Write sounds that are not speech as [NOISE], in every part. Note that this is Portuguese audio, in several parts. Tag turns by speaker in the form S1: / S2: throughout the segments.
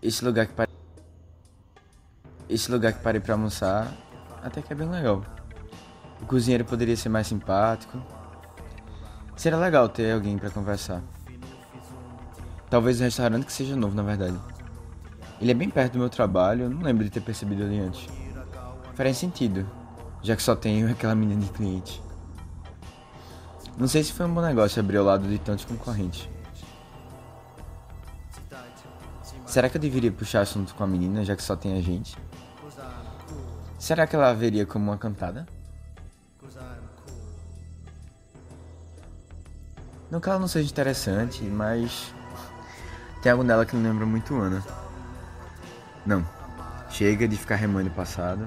S1: Esse lugar que parei. Esse lugar que parei pra almoçar até que é bem legal. O cozinheiro poderia ser mais simpático. Seria legal ter alguém para conversar. Talvez um restaurante que seja novo, na verdade. Ele é bem perto do meu trabalho, eu não lembro de ter percebido ali antes. Faria sentido, já que só tenho [LAUGHS] aquela menina de cliente. Não sei se foi um bom negócio abrir ao lado de tantos concorrentes. Será que eu deveria puxar assunto com a menina, já que só tem a gente? Será que ela veria como uma cantada? Não que ela não seja interessante, mas tem algo nela que me lembra muito Ana. Não. Chega de ficar remando o passado.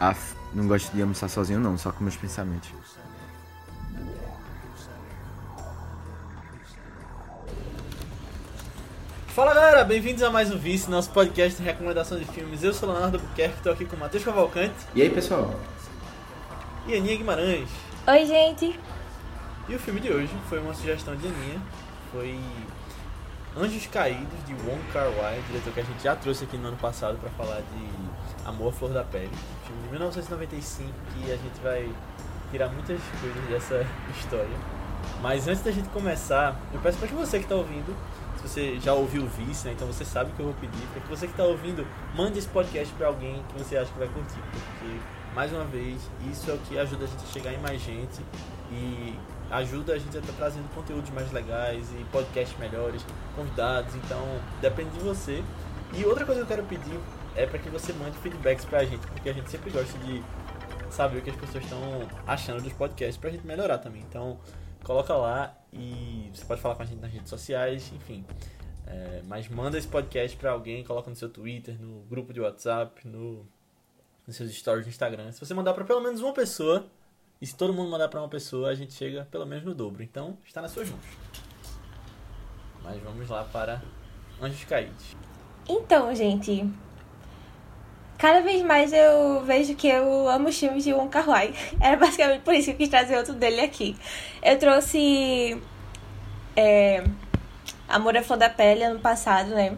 S1: Af, não gosto de almoçar sozinho não, só com meus pensamentos.
S2: Bem-vindos a mais um Vice, nosso podcast de recomendação de filmes. Eu sou Leonardo Buquerque, estou aqui com o Matheus Cavalcante
S1: E aí pessoal?
S2: e Aninha Guimarães.
S3: Oi, gente.
S2: E o filme de hoje foi uma sugestão de Aninha, foi Anjos Caídos, de Wong Kar Wai, diretor que a gente já trouxe aqui no ano passado para falar de Amor à Flor da Pele, um filme de 1995 que a gente vai tirar muitas coisas dessa história. Mas antes da gente começar, eu peço para que você que está ouvindo, se você já ouviu o Vice, né, então você sabe o que eu vou pedir, para que você que está ouvindo, mande esse podcast para alguém que você acha que vai curtir, porque, mais uma vez, isso é o que ajuda a gente a chegar em mais gente e ajuda a gente a estar trazendo conteúdos mais legais e podcasts melhores, convidados, então depende de você. E outra coisa que eu quero pedir é para que você mande feedbacks pra gente, porque a gente sempre gosta de saber o que as pessoas estão achando dos podcasts pra gente melhorar também. Então, coloca lá e você pode falar com a gente nas redes sociais, enfim. É, mas manda esse podcast pra alguém, coloca no seu Twitter, no grupo de WhatsApp, no, nos seus stories no Instagram. Se você mandar pra pelo menos uma pessoa, e se todo mundo mandar pra uma pessoa, a gente chega pelo menos no dobro. Então, está nas suas mãos. Mas vamos lá para Anjos Caídos.
S3: Então, gente. Cada vez mais eu vejo que eu amo os filmes de Wong Kar Wai. [LAUGHS] Era basicamente por isso que eu quis trazer outro dele aqui. Eu trouxe é, Amor à Flor da Pele ano passado, né?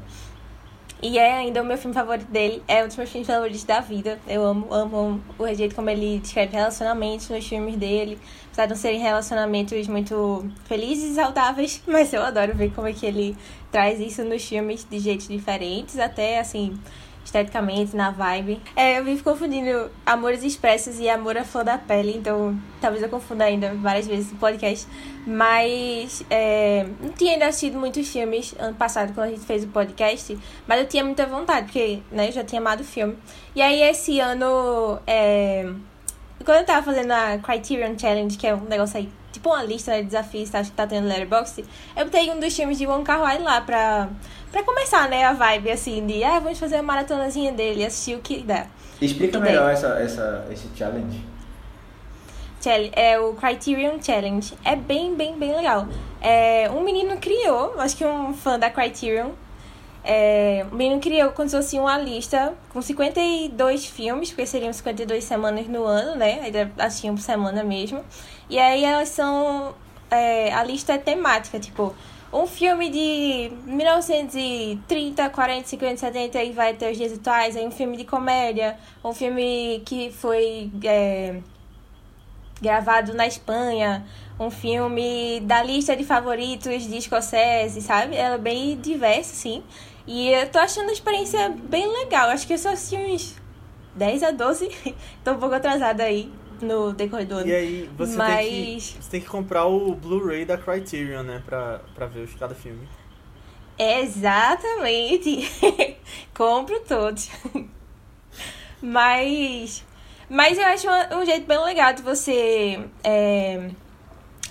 S3: E é ainda o meu filme favorito dele. É um dos meus filmes favoritos da vida. Eu amo, amo, amo o jeito como ele descreve relacionamentos nos filmes dele. Apesar de não serem relacionamentos muito felizes e saudáveis. [LAUGHS] Mas eu adoro ver como é que ele traz isso nos filmes de jeitos diferentes. Até, assim, esteticamente, na vibe. É, eu vivo confundindo Amores Expressos e Amor à Flor da Pele, então talvez eu confunda ainda várias vezes no podcast. Mas é, não tinha ainda assistido muitos filmes ano passado quando a gente fez o podcast, mas eu tinha muita vontade, porque né, eu já tinha amado o filme. E aí esse ano, é, quando eu tava fazendo a Criterion Challenge, que é um negócio aí, tipo uma lista de desafios, acho que tá tendo Letterboxd, eu botei um dos filmes de Wong Kar Wai lá pra Pra começar, né, a vibe, assim, de, ah, vamos fazer uma maratonazinha dele, assistir o que dá.
S1: Explica
S3: Que
S1: melhor
S3: daí?
S1: essa, essa, esse challenge.
S3: Chall- É o Criterion Challenge. É bem, bem, bem legal. É, um menino criou, acho que um fã da Criterion, é, o menino criou como se fosse uma lista com 52 filmes, porque seriam 52 semanas no ano, né? Ainda assistiam por semana mesmo. E aí elas são. é, a lista é temática, tipo, um filme de 1930, 40, 50, 70 e vai ter os dias atuais, aí um filme de comédia, um filme que foi. é, gravado na Espanha, um filme da lista de favoritos de escocese, sabe? Ela é bem diversa, assim. E eu tô achando a experiência bem legal. Acho que eu só assisti uns 10 a 12. [LAUGHS] tô um pouco atrasada aí no decorrer do ano.
S2: E aí você, tem
S3: Mas-
S2: que, você tem que comprar o Blu-ray da Criterion, né? Pra, pra ver os- cada filme.
S3: Exatamente. [LAUGHS] Compro todos. [LAUGHS] Mas. Mas eu acho um, um jeito bem legal de você. É,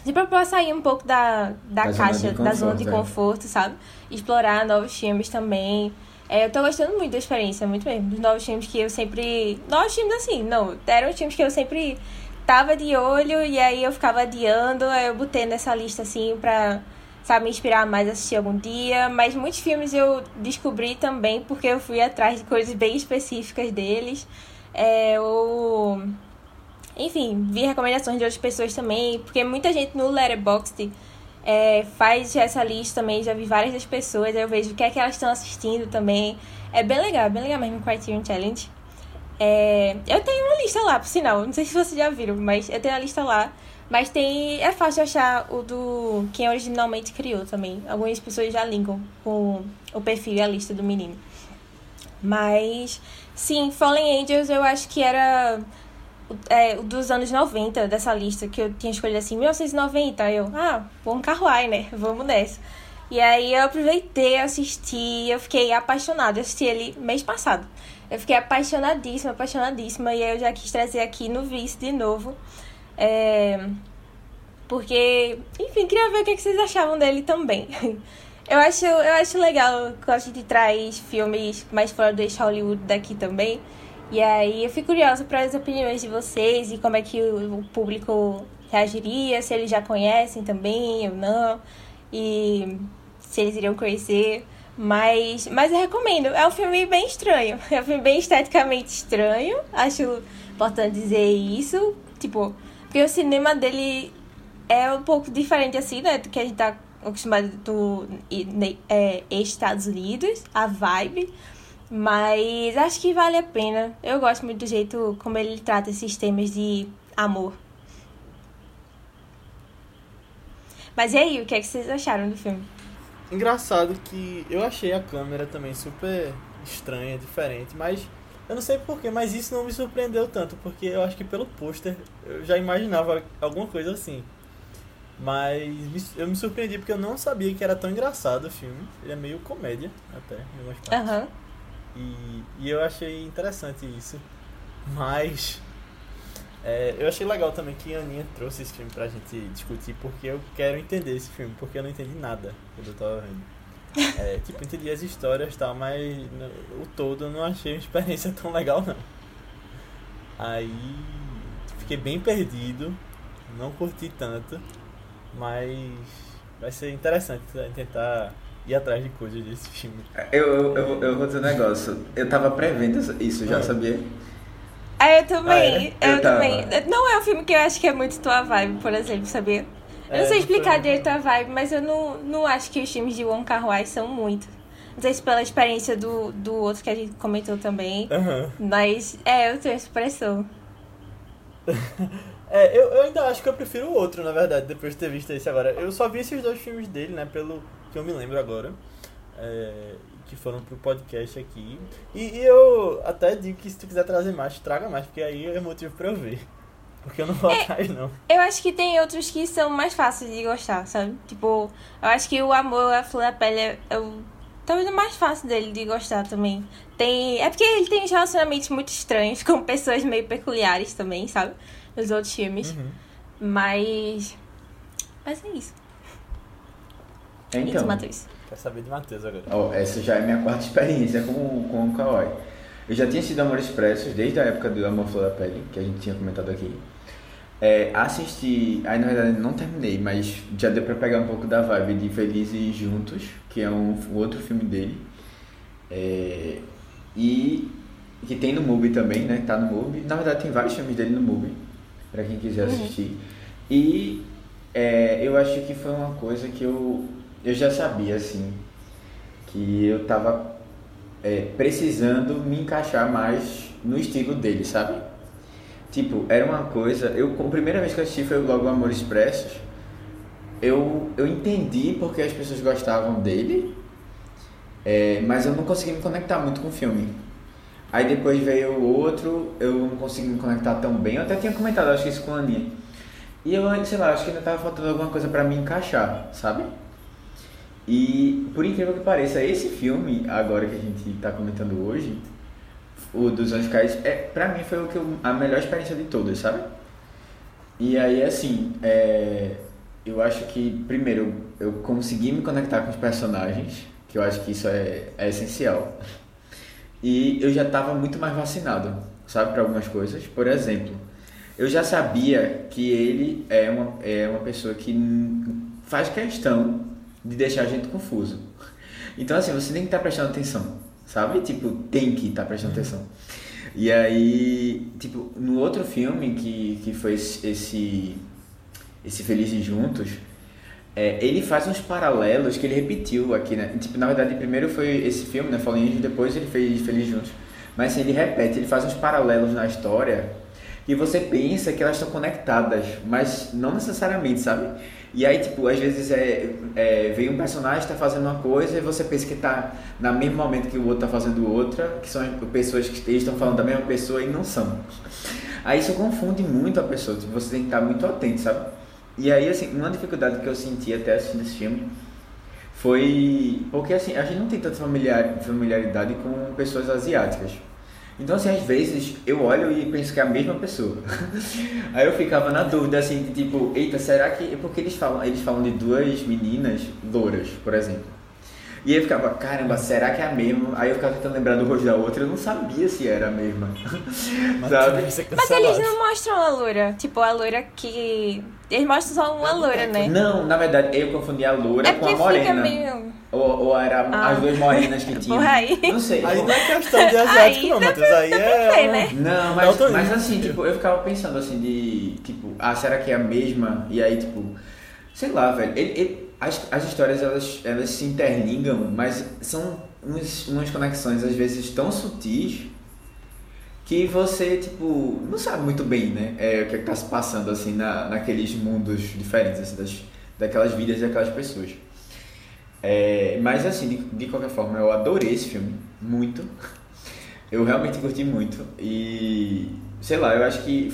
S3: de propor sair um pouco da, da,
S1: Da zona
S3: caixa,
S1: de
S3: da zona de
S1: conforto, é.
S3: conforto, sabe? Explorar novos filmes também. É, eu tô gostando muito da experiência, muito mesmo. Dos novos filmes que eu sempre. Novos filmes assim, não. Eram filmes que eu sempre tava de olho e aí eu ficava adiando. Aí eu botei nessa lista assim pra, sabe, me inspirar mais a assistir algum dia. Mas muitos filmes eu descobri também porque eu fui atrás de coisas bem específicas deles. É, ou. Enfim, vi recomendações de outras pessoas também, porque muita gente no Letterboxd é, faz essa lista também, já vi várias das pessoas, aí eu vejo o que é que elas estão assistindo também. É bem legal, bem legal mesmo o Criterion Challenge. É, eu tenho uma lista lá, por sinal, não sei se vocês já viram, mas eu tenho a lista lá. Mas tem. É fácil achar o do. Quem originalmente criou também. Algumas pessoas já linkam com o perfil e a lista do menino. Mas. Sim, Fallen Angels eu acho que era. É, dos anos 90 dessa lista, que eu tinha escolhido assim, 1990. Eu, ah, bom Carruai, né? Vamos nessa. E aí eu aproveitei, assisti, eu fiquei apaixonada. Eu assisti ele mês passado. Eu fiquei apaixonadíssima, apaixonadíssima. E aí eu já quis trazer aqui no Vice de novo. É... Porque, enfim, queria ver o que vocês achavam dele também. [LAUGHS] Eu acho, eu acho legal quando a gente traz filmes mais fora do eixo Hollywood daqui também. E aí eu fico curiosa para as opiniões de vocês e como é que o, público reagiria, se eles já conhecem também ou não. E se eles iriam conhecer. Mas, mas eu recomendo. É um filme bem estranho. [LAUGHS] É um filme bem esteticamente estranho. Acho importante dizer isso. Tipo, porque o cinema dele é um pouco diferente, assim, né? Do que a gente tá acostumado do é, Estados Unidos, a vibe. Mas acho que vale a pena. Eu gosto muito do jeito como ele trata esses temas de amor. Mas e aí, o que, é que vocês acharam do filme?
S2: Engraçado que eu achei a câmera também super estranha, diferente, mas eu não sei porquê, mas isso não me surpreendeu tanto, porque eu acho que pelo pôster eu já imaginava alguma coisa assim. Mas eu me surpreendi porque eu não sabia que era tão engraçado o filme. Ele é meio comédia, até, em algumas partes.
S3: Uhum.
S2: E, e eu achei interessante isso. Mas é, eu achei legal também que a Aninha trouxe esse filme pra gente discutir, porque eu quero entender esse filme, porque eu não entendi nada quando eu tava vendo. É, tipo, entendi as histórias e tal, mas no, o todo eu não achei uma experiência [LAUGHS] tão legal não. Aí fiquei bem perdido, não curti tanto, mas vai ser interessante tentar ir atrás de coisas desse filme.
S1: Eu, eu, eu, eu vou dizer um negócio, eu tava prevendo isso, já ah. sabia?
S3: Ah, eu também, ah, é? eu, eu também. Não é um filme que eu acho que é muito tua vibe, por exemplo, sabia? Eu não é, sei explicar foi... direito a vibe, mas eu não, não acho que os filmes de Wong Kar Wai são muito. Não sei se pela experiência do, do outro que a gente comentou também.
S2: Uhum.
S3: Mas, é, eu tenho essa impressão. [LAUGHS]
S2: é, eu, eu ainda acho que eu prefiro o outro, na verdade, depois de ter visto esse agora. Eu só vi esses dois filmes dele, né, pelo que eu me lembro agora. É, que foram pro podcast aqui. E, e, eu até digo que se tu quiser trazer mais, traga mais, porque aí é motivo pra eu ver. Porque eu não vou é, atrás, não.
S3: Eu acho que tem outros que são mais fáceis de gostar, sabe? Tipo, eu acho que o amor, a flor da pele é, é o, talvez o mais fácil dele de gostar também. Tem, é porque ele tem relacionamentos muito estranhos com pessoas meio peculiares também, sabe? Nos outros filmes. Uhum. Mas. Mas é isso.
S1: Então. Isso,
S3: Matheus.
S2: Quer saber de Matheus agora.
S1: Oh, essa já é minha quarta experiência com, com o Kawaii. Eu já tinha sido Amor Expressos desde a época do Amor Flor da Pele, que a gente tinha comentado aqui. É, assisti, aí na verdade não terminei, mas já deu pra pegar um pouco da vibe de Felizes Juntos, que é um, um outro filme dele. É, e que tem no MUBI também, né? Tá no MUBI. Na verdade tem vários filmes dele no MUBI, pra quem quiser uhum. assistir. Uhum. E é, eu acho que foi uma coisa que eu, eu já sabia, assim, que eu tava é, precisando me encaixar mais no estilo dele, sabe? Tipo, era uma coisa. Eu, a primeira vez que eu assisti foi logo Amor Expressos. Eu, eu entendi porque as pessoas gostavam dele, é, mas eu não consegui me conectar muito com o filme. Aí depois veio o outro, eu não consegui me conectar tão bem. Eu até tinha comentado, acho que isso com a Aninha. E eu, sei lá, acho que ainda tava faltando alguma coisa para me encaixar, sabe? E por incrível que pareça, esse filme, agora que a gente está comentando hoje, o dos Anjos Caídos, é, pra mim foi o que eu, a melhor experiência de todas, sabe? E aí, assim, é, eu acho que, primeiro, eu consegui me conectar com os personagens, que eu acho que isso é, é essencial. E eu já estava muito mais vacinado, sabe, para algumas coisas. Por exemplo, eu já sabia que ele é uma, é uma pessoa que faz questão de deixar a gente confuso. Então, assim, você tem que estar tá prestando atenção, sabe? Tipo, tem que estar tá prestando uhum. atenção. E aí, tipo, no outro filme que, que foi esse, esse Felizes Juntos, é, ele faz uns paralelos que ele repetiu aqui, né? Tipo, na verdade, primeiro foi esse filme, né? Fallen Angels, depois ele fez Feliz Juntos. Mas assim, ele repete, ele faz uns paralelos na história que você pensa que elas estão conectadas, mas não necessariamente, sabe? E aí, tipo, às vezes é, é vem um personagem está fazendo uma coisa e você pensa que está no mesmo momento que o outro está fazendo outra, que são pessoas que estão falando da mesma pessoa e não são. Aí isso confunde muito a pessoa, tipo, você tem que estar muito atento, sabe? E aí, assim, uma dificuldade que eu senti até assistindo esse filme foi porque, assim, a gente não tem tanta familiar, familiaridade com pessoas asiáticas. Então, assim, às vezes eu olho e penso que é a mesma pessoa. [LAUGHS] Aí eu ficava na dúvida, assim, de, tipo, eita, será que. É porque eles falam, eles falam de duas meninas louras, por exemplo. E aí eu ficava, caramba, será que é a mesma? Aí eu ficava tentando lembrar do rosto da outra, eu não sabia se era a mesma. [LAUGHS]
S2: Mas,
S1: Sabe?
S3: Mas eles não mostram a loura. Tipo, a loura que. Eles mostram só uma loura, né?
S1: Não, na verdade, eu confundi a loura
S3: É
S1: com a
S3: porque fica
S1: morena.
S3: meio.
S1: Ou, ou era
S3: Ah.
S1: as duas morenas que [LAUGHS] tinham.
S3: Porra, aí.
S1: Não sei.
S2: Aí não é questão de [LAUGHS] asiático,
S3: Aí
S2: não, Matheus. Aí é.
S3: ver, né?
S1: Não, mas,
S2: Dalton
S1: mas assim, tipo, eu ficava pensando assim de, tipo, ah, será que é a mesma? E aí, tipo, sei lá, velho, ele, ele- as, as histórias, elas, elas se interligam, mas são uns, umas conexões, às vezes, tão sutis que você, tipo, não sabe muito bem, né, é, o que é que tá se passando, assim, na, naqueles mundos diferentes, assim, das, daquelas vidas daquelas pessoas. É, mas, assim, de, de qualquer forma, eu adorei esse filme, muito. [LAUGHS] Eu realmente curti muito e sei lá, eu acho que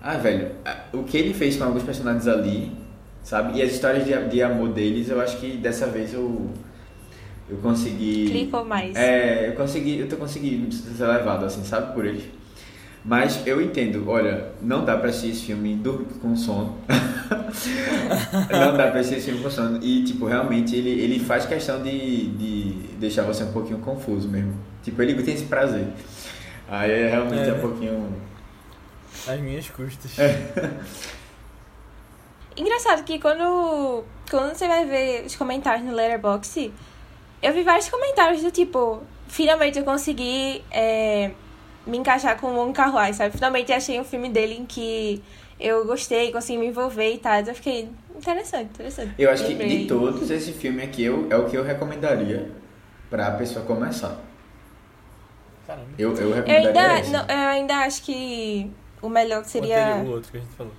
S1: ah, velho, o que ele fez com alguns personagens ali, sabe? E as histórias de, de amor deles, eu acho que dessa vez eu eu consegui
S3: Clicou mais.
S1: É, eu consegui, eu tô conseguindo ser levado assim, sabe, por eles. Mas eu entendo, olha, não dá pra assistir esse filme com sono. [LAUGHS] não dá pra assistir esse filme com sono. E, tipo, realmente ele, ele faz questão de, de deixar você um pouquinho confuso mesmo. Tipo, ele tem esse prazer. Aí é realmente
S2: É.
S1: um pouquinho.
S2: As minhas custas. [LAUGHS]
S3: Engraçado que quando, quando você vai ver os comentários no Letterboxd, eu vi vários comentários do tipo, finalmente eu consegui é, me encaixar com o Wong Kar Wai, sabe? Finalmente achei um filme dele em que eu gostei, consegui me envolver e tal. Eu fiquei interessante, interessante.
S1: Eu acho que
S3: Lembrei.
S1: de todos, esse filme aqui eu, é o que eu recomendaria pra pessoa começar.
S2: Caramba.
S1: Eu, eu
S3: Eu
S1: recomendaria
S3: ainda,
S1: esse.
S3: não, eu ainda acho que o melhor
S2: O
S3: seria.
S2: anterior, O outro que a gente falou.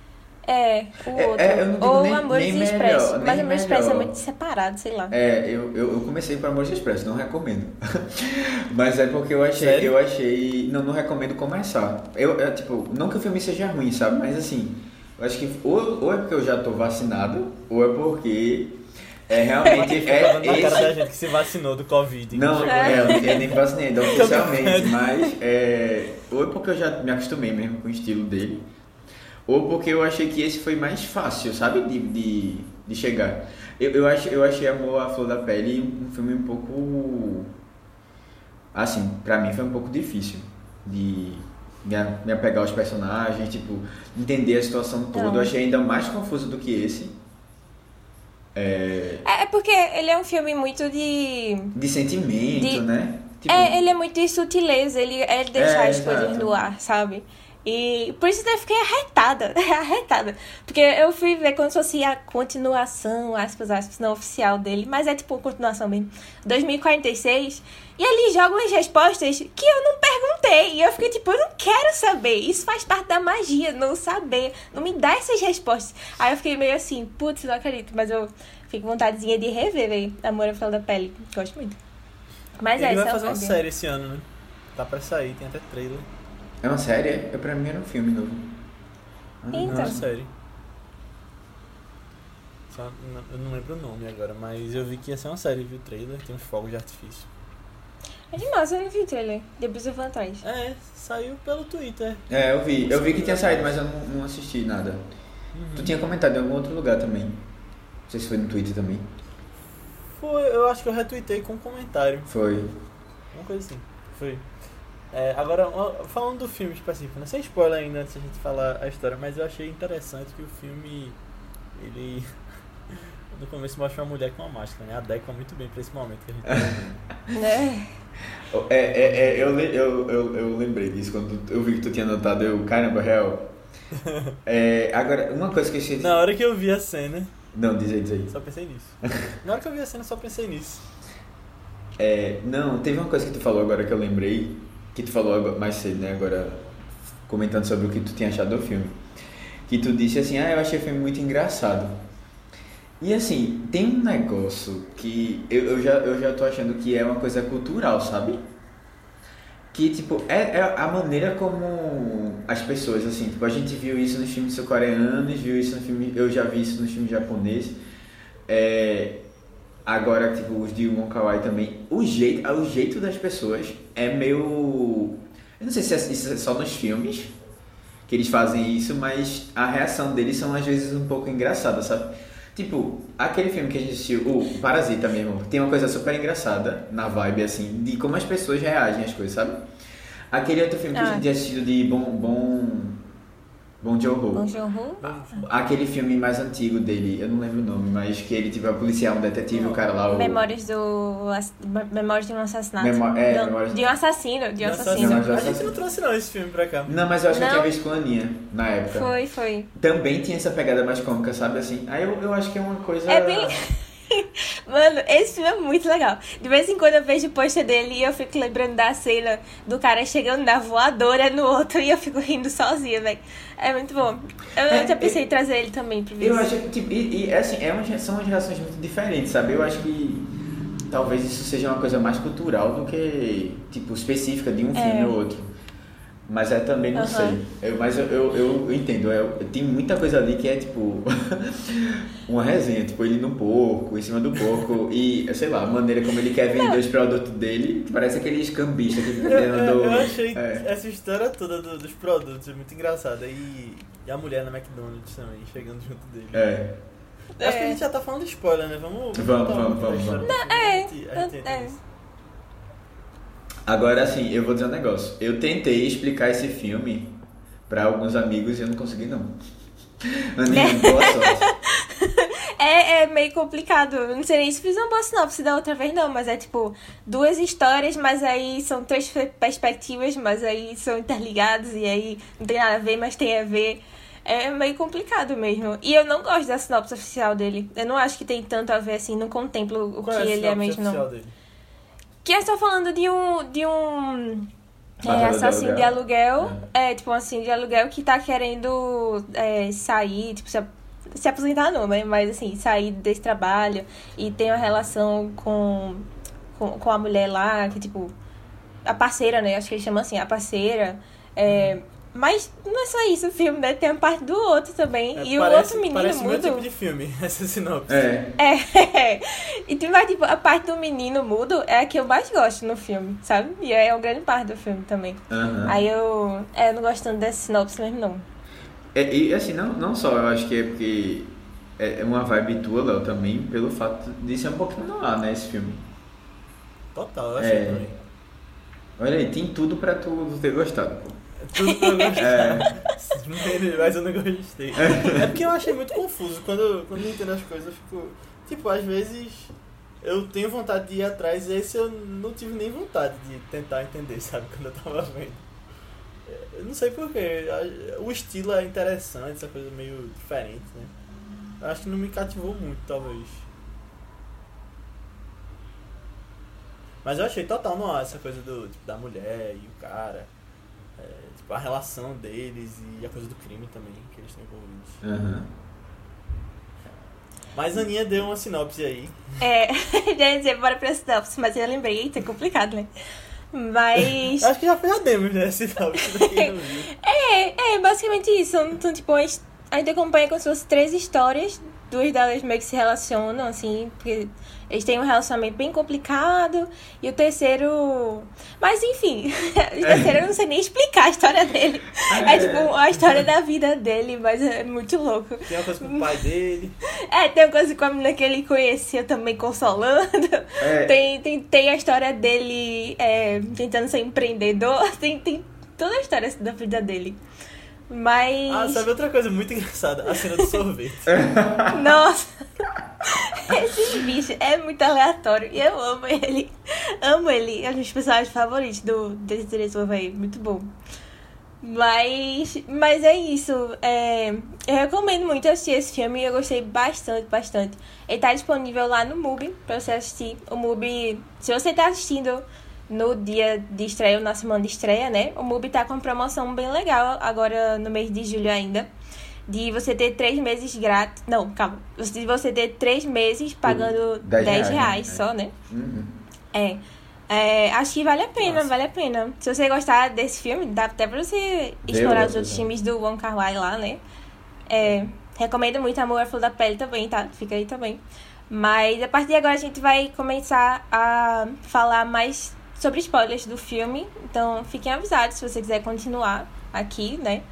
S3: É, o
S1: É,
S3: outro.
S1: é, eu não digo
S3: Ou
S1: nem-
S3: Amores
S1: nem
S3: Expresso.
S1: melhor,
S3: Mas Amores Expresso é muito separado, sei lá.
S1: É, eu, eu, eu comecei por Amores Expresso, não recomendo. [LAUGHS] Mas é porque eu achei,
S2: Sério?
S1: eu achei. Não, não recomendo começar. Eu, é, tipo, não que o filme seja ruim, sabe? Mas assim, eu acho que ou, ou é porque eu já tô vacinado, ou é porque é realmente. [LAUGHS]
S2: É,
S1: é,
S2: na cara da
S1: esse,
S2: gente que se vacinou do Covid.
S1: não, é, eu nem vacinei ainda [LAUGHS] oficialmente, mas é, ou é porque eu já me acostumei mesmo com o estilo dele, ou porque eu achei que esse foi mais fácil, sabe, de, de, de chegar. Eu, eu, achei, eu achei Amor à Flor da Pele um filme um pouco, assim, pra mim foi um pouco difícil de me, apegar aos personagens, tipo, entender a situação toda.
S3: Não.
S1: Eu achei ainda mais confuso do que esse. É,
S3: É, é porque ele é um filme muito de.
S1: de sentimento,
S3: De-
S1: né? Tipo,
S3: É, ele é muito de sutileza, ele é deixar
S1: É,
S3: as coisas
S1: exato.
S3: no ar, sabe? E por isso eu fiquei arretada, [LAUGHS] arretada. Porque eu fui ver como se fosse a continuação, aspas, aspas, não oficial dele, mas é tipo uma continuação mesmo. 2046. E ali jogam as respostas que eu não perguntei. E eu fiquei tipo, eu não quero saber. Isso faz parte da magia, não saber. Não me dá essas respostas. Aí eu fiquei meio assim, putz, não acredito. Mas eu com vontadezinha de rever, velho. Amor à Flor da Pele. Gosto muito. Mas é,
S2: Ele vai
S3: é
S2: fazer uma série esse ano, né? Tá pra sair, tem até trailer.
S1: É uma série? É, pra mim era um filme novo. Ah,
S3: Então.
S2: Não é série. Só, não- eu não lembro o nome agora, mas eu vi que ia ser uma série, viu o trailer, tem uns fogos de artifício.
S3: É de massa, eu não vi o trailer. Depois eu vou atrás.
S2: É, saiu pelo Twitter.
S1: É, eu vi. Eu vi que tinha saído, mas eu não, não assisti nada.
S2: Uhum.
S1: Tu tinha comentado em algum outro lugar também. Não sei se foi no Twitter também.
S2: Foi, eu acho que eu retuitei com um comentário.
S1: Foi.
S2: Uma coisa assim. Foi. É, agora, falando do filme específico, né? sem spoiler ainda antes de a gente falar a história, mas eu achei interessante que o filme, ele, [LAUGHS] no começo mostra uma mulher com uma máscara, né? Adequa muito bem pra esse momento que a gente tá.
S3: Né? [LAUGHS]
S1: É, é, é, eu, eu, eu, eu lembrei disso quando eu vi que tu tinha notado. Eu, caramba, real. [LAUGHS] É, agora, uma coisa que eu esqueci.
S2: Na hora que eu vi a cena,
S1: Não, diz aí, diz aí.
S2: Só pensei nisso. Na hora que eu vi a cena, só pensei nisso.
S1: É, não, teve uma coisa que tu falou agora que eu lembrei, que tu falou mais cedo, né? Agora, comentando sobre o que tu tinha achado do filme. Que tu disse assim, ah, eu achei o filme muito engraçado. E assim, tem um negócio que eu, eu, já, eu já tô achando que é uma coisa cultural, sabe? Que, tipo, é, é a maneira como as pessoas, assim, tipo, a gente viu isso nos filmes sul-coreanos, viu isso no filme, eu já vi isso nos filmes japoneses. É, agora, tipo, os de Wong Kar Wai também. O jeito, o jeito das pessoas é meio... Eu não sei se é, isso é só nos filmes que eles fazem isso, mas a reação deles são às vezes um pouco engraçada, sabe? Tipo, aquele filme que a gente assistiu, o Parasita mesmo, tem uma coisa super engraçada na vibe, assim, de como as pessoas reagem às coisas, sabe? Aquele outro filme que a
S3: Ah.
S1: gente tinha assistido de Bom... Bom... Bom Joon-ho.
S3: Bom Joon-ho.
S1: Aquele filme mais antigo dele, eu não lembro o nome, mas que ele tipo, é um policial, um detetive, o cara lá, o...
S3: Memórias do. Memórias de um assassinato.
S1: Memó- é,
S3: Não,
S1: Memórias-
S3: de um assassino. De um assassino.
S1: Não, eu
S2: a gente não trouxe não esse filme pra cá.
S1: Não, mas eu acho que eu
S3: Não.
S1: tinha visto com a Aninha, na época.
S3: Foi, foi.
S1: Também tinha essa pegada mais cômica, sabe, assim? Aí eu, eu acho que é uma coisa...
S3: É bem. [LAUGHS] Mano, esse filme é muito legal. De vez em quando eu vejo o pôster dele e eu fico lembrando da cena do cara chegando na voadora no outro e eu fico rindo sozinha, velho. É muito bom. Eu,
S1: É,
S3: já pensei em trazer ele também pro
S1: Eu
S3: vídeo.
S1: acho que, tipo, e, e, assim, é uma, são umas gerações muito diferentes, sabe? Eu acho que talvez isso seja uma coisa mais cultural do que, tipo, específica de um
S3: É.
S1: filme ou outro. Mas é também, não
S3: Aham.
S1: sei. Eu, mas eu, eu, eu, eu entendo, eu, tem muita coisa ali que é, tipo, [LAUGHS] uma resenha, tipo, ele no porco, em cima do porco, e, sei lá, a maneira como ele quer vender os produtos dele, parece aqueles cambistas que vendendo...
S2: eu- eu achei
S1: é.
S2: essa história toda do- dos produtos é muito engraçada. E, e a mulher na McDonald's também, chegando junto dele.
S1: É.
S2: Acho que a
S3: É.
S2: gente já tá falando de spoiler, né? Vamos.
S1: Vamos, vamos, vamos, vamos.
S2: pra gente-
S3: é,
S2: a gente- a gente
S3: é.
S1: Agora, assim, eu vou dizer um negócio. Eu tentei explicar esse filme pra alguns amigos e eu não consegui, não. [LAUGHS] Aninha, boa [LAUGHS] sorte.
S3: É, é meio complicado. Eu não sei nem se fiz uma boa sinopse da outra vez, não, mas é tipo duas histórias, mas aí são três pe- perspectivas, mas aí são interligados e aí não tem nada a ver, mas tem a ver. É meio complicado mesmo. E eu não gosto da sinopse oficial dele. Eu não acho que tem tanto a ver assim, não contemplo o
S2: Qual
S3: que
S2: é
S3: ele é mesmo, não.
S2: oficial dele?
S3: Que é só falando de um. De um é, assassino de
S1: aluguel.
S3: aluguel. É, tipo um assassino de aluguel que tá querendo é, sair, tipo, se, se aposentar não, né? Mas assim, sair desse trabalho e tem uma relação com, com, com a mulher lá, que tipo. A parceira, né? Acho que ele chama assim, a parceira. É, Mas não é só isso o filme, né? Tem a parte do outro também.
S2: É,
S3: e
S2: parece,
S3: o outro menino
S2: Parece o meu
S3: mudo.
S2: tipo de filme, [LAUGHS] essa sinopse.
S1: É.
S3: É, [LAUGHS] e tem mais, tipo, a parte do menino mudo é a que eu mais gosto no filme, sabe? E é uma grande parte do filme também.
S1: aham.
S3: Aí eu, é, eu não gosto tanto dessa sinopse mesmo, não.
S1: É, e assim, não, não só, eu acho que é porque é é uma vibe tua, Léo, também, pelo fato de ser um pouquinho no ar, né, esse filme.
S2: Total, eu achei
S1: É.
S2: também.
S1: Olha aí, tem tudo pra tu, tu ter gostado, pô.
S2: É Tudo que eu gostei.
S1: É.
S2: Mas eu não gostei. É porque eu achei muito confuso. Quando, quando eu entendo as coisas, eu fico. Tipo, às vezes eu tenho vontade de ir atrás e esse eu não tive nem vontade de tentar entender, sabe? Quando eu tava vendo. É, Eu não sei porquê. O estilo é interessante, essa coisa meio diferente, né? Eu acho que não me cativou muito, talvez. Mas eu achei total no ar essa coisa do, tipo, da mulher e o cara. Tipo, a relação deles e a coisa do crime também que eles estão envolvidos.
S1: Aham.
S2: Mas a Aninha deu uma sinopse aí.
S3: É, [LAUGHS] já ia dizer, bora pra sinopse, mas eu lembrei, eita, é complicado, né? Mas.
S2: Acho que já foi a demos, né? Sinopse. [LAUGHS]
S3: É, é basicamente isso. São, tipo, a gente- a gente acompanha como se fossem três histórias. Duas delas meio que se relacionam, assim, porque eles têm um relacionamento bem complicado. E o terceiro. Mas enfim, [LAUGHS] o terceiro eu não sei nem explicar a história dele. É tipo a história da vida dele, mas é muito louco.
S2: Tem uma coisa com o pai dele. [LAUGHS]
S3: É, tem uma coisa com a menina que ele conhecia também consolando.
S1: É.
S3: Tem, tem, tem a história dele é, tentando ser empreendedor. [LAUGHS] Tem, tem toda a história da vida dele. Mas.
S2: Ah, sabe outra coisa muito engraçada? A cena do sorvete. [LAUGHS]
S3: Nossa! [LAUGHS] Esse bicho é muito aleatório e eu amo ele. Amo ele. É um dos personagens favoritos do, desse diretor, velho. Muito bom. Mas, mas é isso. É, eu recomendo muito assistir esse filme. Eu gostei bastante, bastante. Ele tá disponível lá no MUBI pra você assistir. O MUBI, se você tá assistindo no dia de estreia ou na semana de estreia, né? O MUBI tá com uma promoção bem legal agora no mês de julho ainda. De você ter três meses grátis. Não, calma. De você ter três meses pagando 10 reais, reais né? só, né?
S1: Uhum.
S3: É. É, acho que vale a pena,
S2: Nossa.
S3: vale a pena. Se você gostar desse filme, dá até pra você explorar os outros filmes do Wong Kar Wai lá, né? É, recomendo muito Amor à Flor da Pele também, tá? Fica aí também. Mas a partir de agora a gente vai começar a falar mais sobre spoilers do filme. Então fiquem avisados se você quiser continuar aqui, né?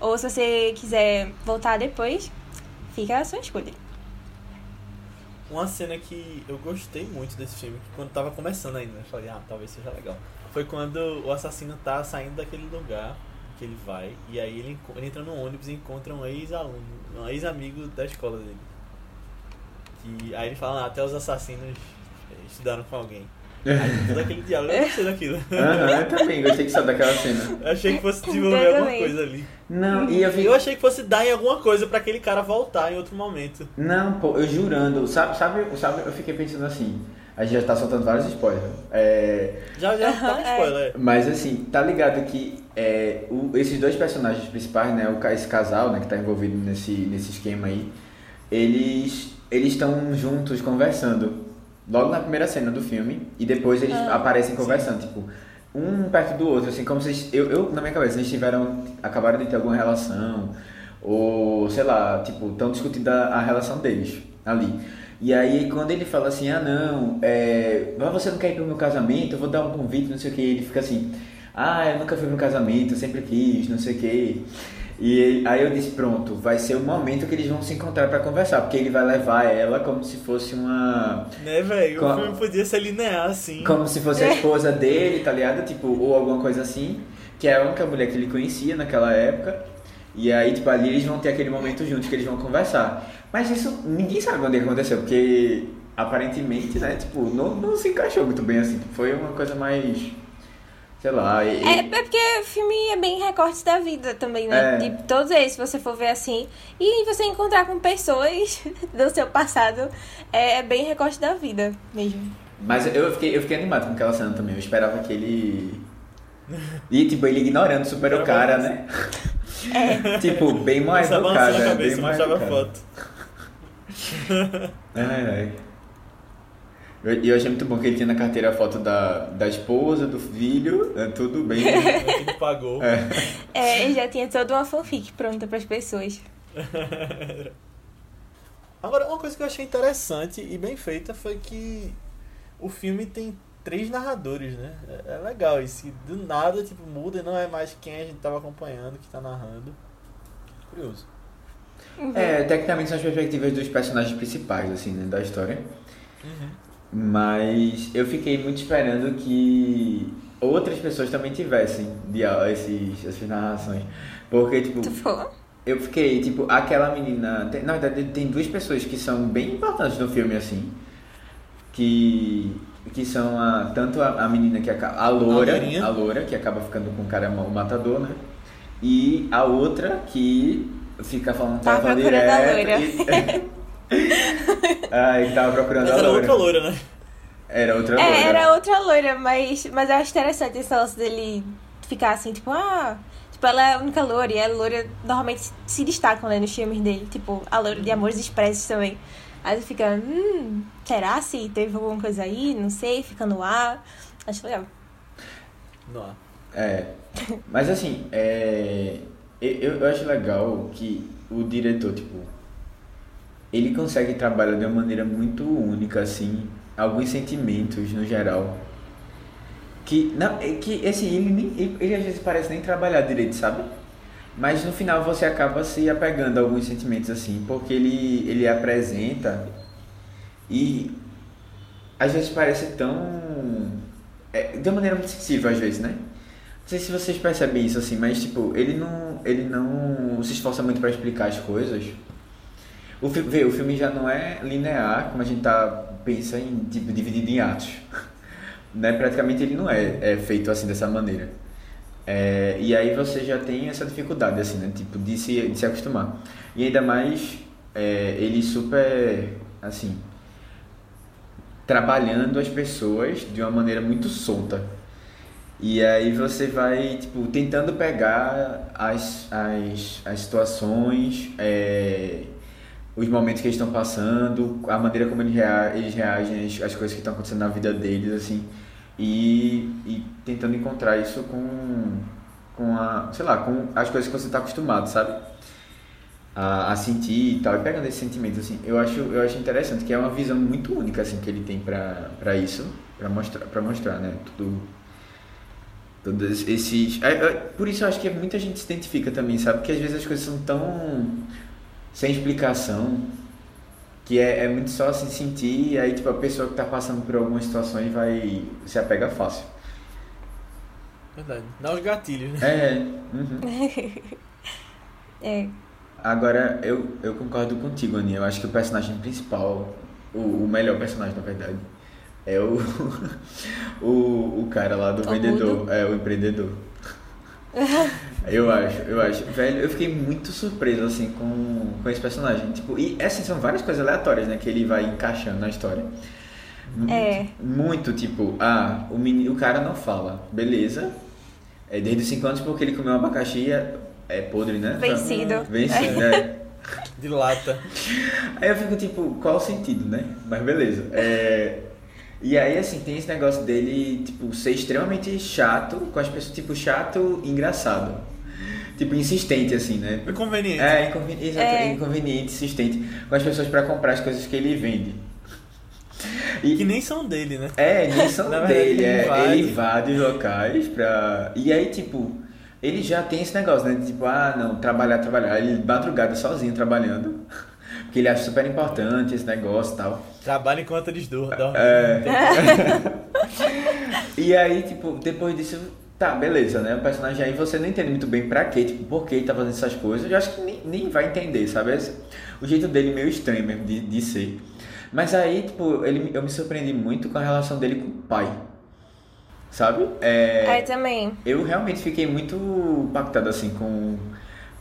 S3: Ou se você quiser voltar depois, fica a sua escolha.
S2: Uma cena que eu gostei muito desse filme, que quando tava começando ainda, eu falei, ah, talvez seja legal. Foi quando o assassino tá saindo daquele lugar que ele vai, e aí ele, ele entra no ônibus e encontra um ex-aluno, um ex-amigo da escola dele. Que, aí ele fala, ah, até os assassinos eh, estudaram com alguém. Aí todo aquele diálogo, eu gostei daquilo.
S1: Aham, eu também gostei que só daquela cena.
S2: Eu achei que fosse desenvolver
S3: Eu
S2: alguma
S3: também.
S2: coisa ali.
S1: Não, e eu vi.
S2: Eu achei que fosse dar em alguma coisa pra aquele cara voltar em outro momento.
S1: Não, pô, eu jurando, sabe, sabe, sabe, eu fiquei pensando assim, a gente já tá soltando vários spoilers. É,
S2: Já, já tá com
S3: Aham, é.
S2: spoiler.
S1: mas assim, tá ligado que é, o- esses dois personagens principais, né, o, esse casal, né, que tá envolvido nesse, nesse esquema aí, eles eles estão juntos conversando. Logo na primeira cena do filme, e depois eles
S3: Ah,
S1: aparecem conversando, tipo, um perto do outro, assim, como se eu, eu, na minha cabeça, eles tiveram, acabaram de ter alguma relação, ou sei lá, tipo, estão discutindo a, a relação deles ali. E aí quando ele fala assim, ah não, é, mas você não quer ir pro meu casamento, eu vou dar um convite, não sei o que, ele fica assim, ah, eu nunca fui pro casamento, eu sempre quis, não sei o que. E aí eu disse, pronto, vai ser o momento que eles vão se encontrar pra conversar, porque ele vai levar ela como se fosse uma
S2: Né, velho?
S1: Com-
S2: O filme podia ser linear assim.
S1: como se fosse a esposa dele, tá ligado? Tipo, ou alguma coisa assim, que é a única mulher que ele conhecia naquela época. E aí, tipo, ali eles vão ter aquele momento juntos que eles vão conversar. Mas isso, ninguém sabe onde aconteceu, porque aparentemente, né, tipo, não, não se encaixou muito bem assim. Foi uma coisa mais, sei lá. E,
S3: É, é porque o filme é bem recorte da vida também, né?
S1: É.
S3: De todos eles, se você for ver assim. E você encontrar com pessoas [LAUGHS] do seu passado é, é bem recorte da vida mesmo.
S1: Mas eu fiquei, eu fiquei animado com aquela cena também. Eu esperava que ele. E, tipo, ele ignorando super o cara, né? [LAUGHS] tipo, bem mais
S2: Essa balançando
S1: educado.
S2: a
S1: é, bem mais
S2: foto. [LAUGHS]
S1: Ai, ai. Eu- E eu, achei muito bom que ele tinha na carteira a foto da, da esposa, do filho, é, tudo bem. [LAUGHS]
S2: O que pagou. [LAUGHS]
S3: É, ele já tinha toda uma fanfic pronta pras pessoas. [LAUGHS]
S2: Agora, uma coisa que eu achei interessante e bem feita foi que o filme tem três narradores, né? É, é legal isso. que Do nada, tipo, muda e não é mais quem a gente tava acompanhando que tá narrando. Curioso.
S1: É, tecnicamente são as perspectivas dos personagens principais, assim, né, da história. Mas eu fiquei muito esperando que outras pessoas também tivessem dia- esses, essas narrações. Porque, tipo,
S3: Tu
S1: eu fiquei, tipo, aquela menina. tem- na verdade, tem duas pessoas que são bem importantes no filme, assim. Que. Que são a, tanto a, a menina que acaba. A loura,
S2: loirinha.
S1: a loura, que acaba ficando com o cara o matador, né? E a outra que fica falando
S3: Tava a
S1: direto e- [LAUGHS] [LAUGHS] Ai, tava procurando
S2: Mas
S1: a
S2: era
S1: loira.
S2: outra loira, né?
S1: Era outra loira.
S3: É, era outra loira, mas, mas eu acho interessante esse lance dele ficar assim, tipo, ah. Tipo, ela é a única loira, e a loira normalmente se destacam, né, nos filmes dele. Tipo, a loira de Amores Expressos também. Aí você fica, hum, será se teve alguma coisa aí? Não sei, fica no ar. Acho legal.
S2: Não.
S1: É. Mas assim, é, eu, eu acho legal que o diretor, tipo, ele consegue trabalhar de uma maneira muito única, assim, alguns sentimentos no geral. Que, não, é que assim, ele, nem, ele, às vezes parece nem trabalhar direito, sabe? Mas no final você acaba se apegando a alguns sentimentos, assim, porque ele, ele apresenta e às vezes parece tão. É, de uma maneira muito sensível, às vezes, né? Não sei se vocês percebem isso assim, mas tipo, ele não, ele não se esforça muito pra explicar as coisas. O, fi- vê, o filme já não é linear, como a gente tá, pensa em tipo, dividido em atos. [LAUGHS] né? Praticamente ele não é, é feito assim dessa maneira. É, e aí você já tem essa dificuldade, assim, né? Tipo, de se, de se acostumar. E ainda mais, é, ele super, assim, trabalhando as pessoas de uma maneira muito solta. E aí você vai, tipo, tentando pegar as, as, as situações, é, os momentos que eles estão passando, a maneira como eles, rea eles reagem às, às coisas que estão acontecendo na vida deles, assim, e, e tentando encontrar isso com, com a, sei lá, com as coisas que você está acostumado, sabe? A, a, sentir e tal, e pegando esses sentimentos, assim, eu acho, eu acho interessante, que é uma visão muito única, assim, que ele tem para isso, para mostrar, pra mostrar, né, tudo Todos esses. É, é, por isso eu acho que muita gente se identifica também, sabe? Porque às vezes as coisas são tão. Sem explicação. Que é, é muito só assim sentir, e aí tipo, a pessoa que tá passando por algumas situações vai. se apega fácil.
S2: Verdade. Dá os gatilhos, né?
S1: É. Uhum. [LAUGHS]
S3: é.
S1: Agora, eu, eu concordo contigo, Aninha. Eu acho que o personagem principal, o, o melhor personagem, na verdade, é o, [LAUGHS] o, o cara lá do o vendedor, mudo. é o empreendedor. [LAUGHS] eu acho, eu acho. Velho, eu fiquei muito surpreso assim com, com esse personagem. Tipo, e essas são várias coisas aleatórias, né, que ele vai encaixando na história.
S3: É.
S1: Muito, tipo, ah, o, menino, o cara não fala, beleza. É desde os 5 anos porque ele comeu um abacaxi é, é podre, né?
S3: Vencido.
S1: Vencido, né?
S2: De lata.
S1: Aí eu fico tipo, qual o sentido, né? Mas beleza. É, e aí, assim, tem esse negócio dele, tipo, ser extremamente chato com as pessoas, tipo, chato e engraçado. Tipo, insistente, assim, né?
S2: Inconveniente.
S1: É, inconveniente, exato, é. inconveniente, insistente com as pessoas para comprar as coisas que ele vende.
S2: E, que nem são dele, né?
S1: É, nem são [LAUGHS] dele. Verdade, ele, é, invade. ele invade os locais pra. E aí, tipo, ele já tem esse negócio, né? Tipo, ah, não, trabalhar, trabalhar. Ele madrugada sozinho trabalhando. [LAUGHS] Porque ele acha super importante esse negócio e tal.
S2: Trabalha enquanto eles dormem.
S1: É. [LAUGHS] e aí, tipo, depois disso, tá, beleza, né? O personagem aí você não entende muito bem pra quê, tipo, por que ele tá fazendo essas coisas. Eu acho que nem, nem vai entender, sabe? O jeito dele meio estranho mesmo de, de ser. Mas aí, tipo, ele, eu me surpreendi muito com a relação dele com o pai. Sabe?
S3: É, eu também.
S1: Eu realmente fiquei muito impactado, assim, com.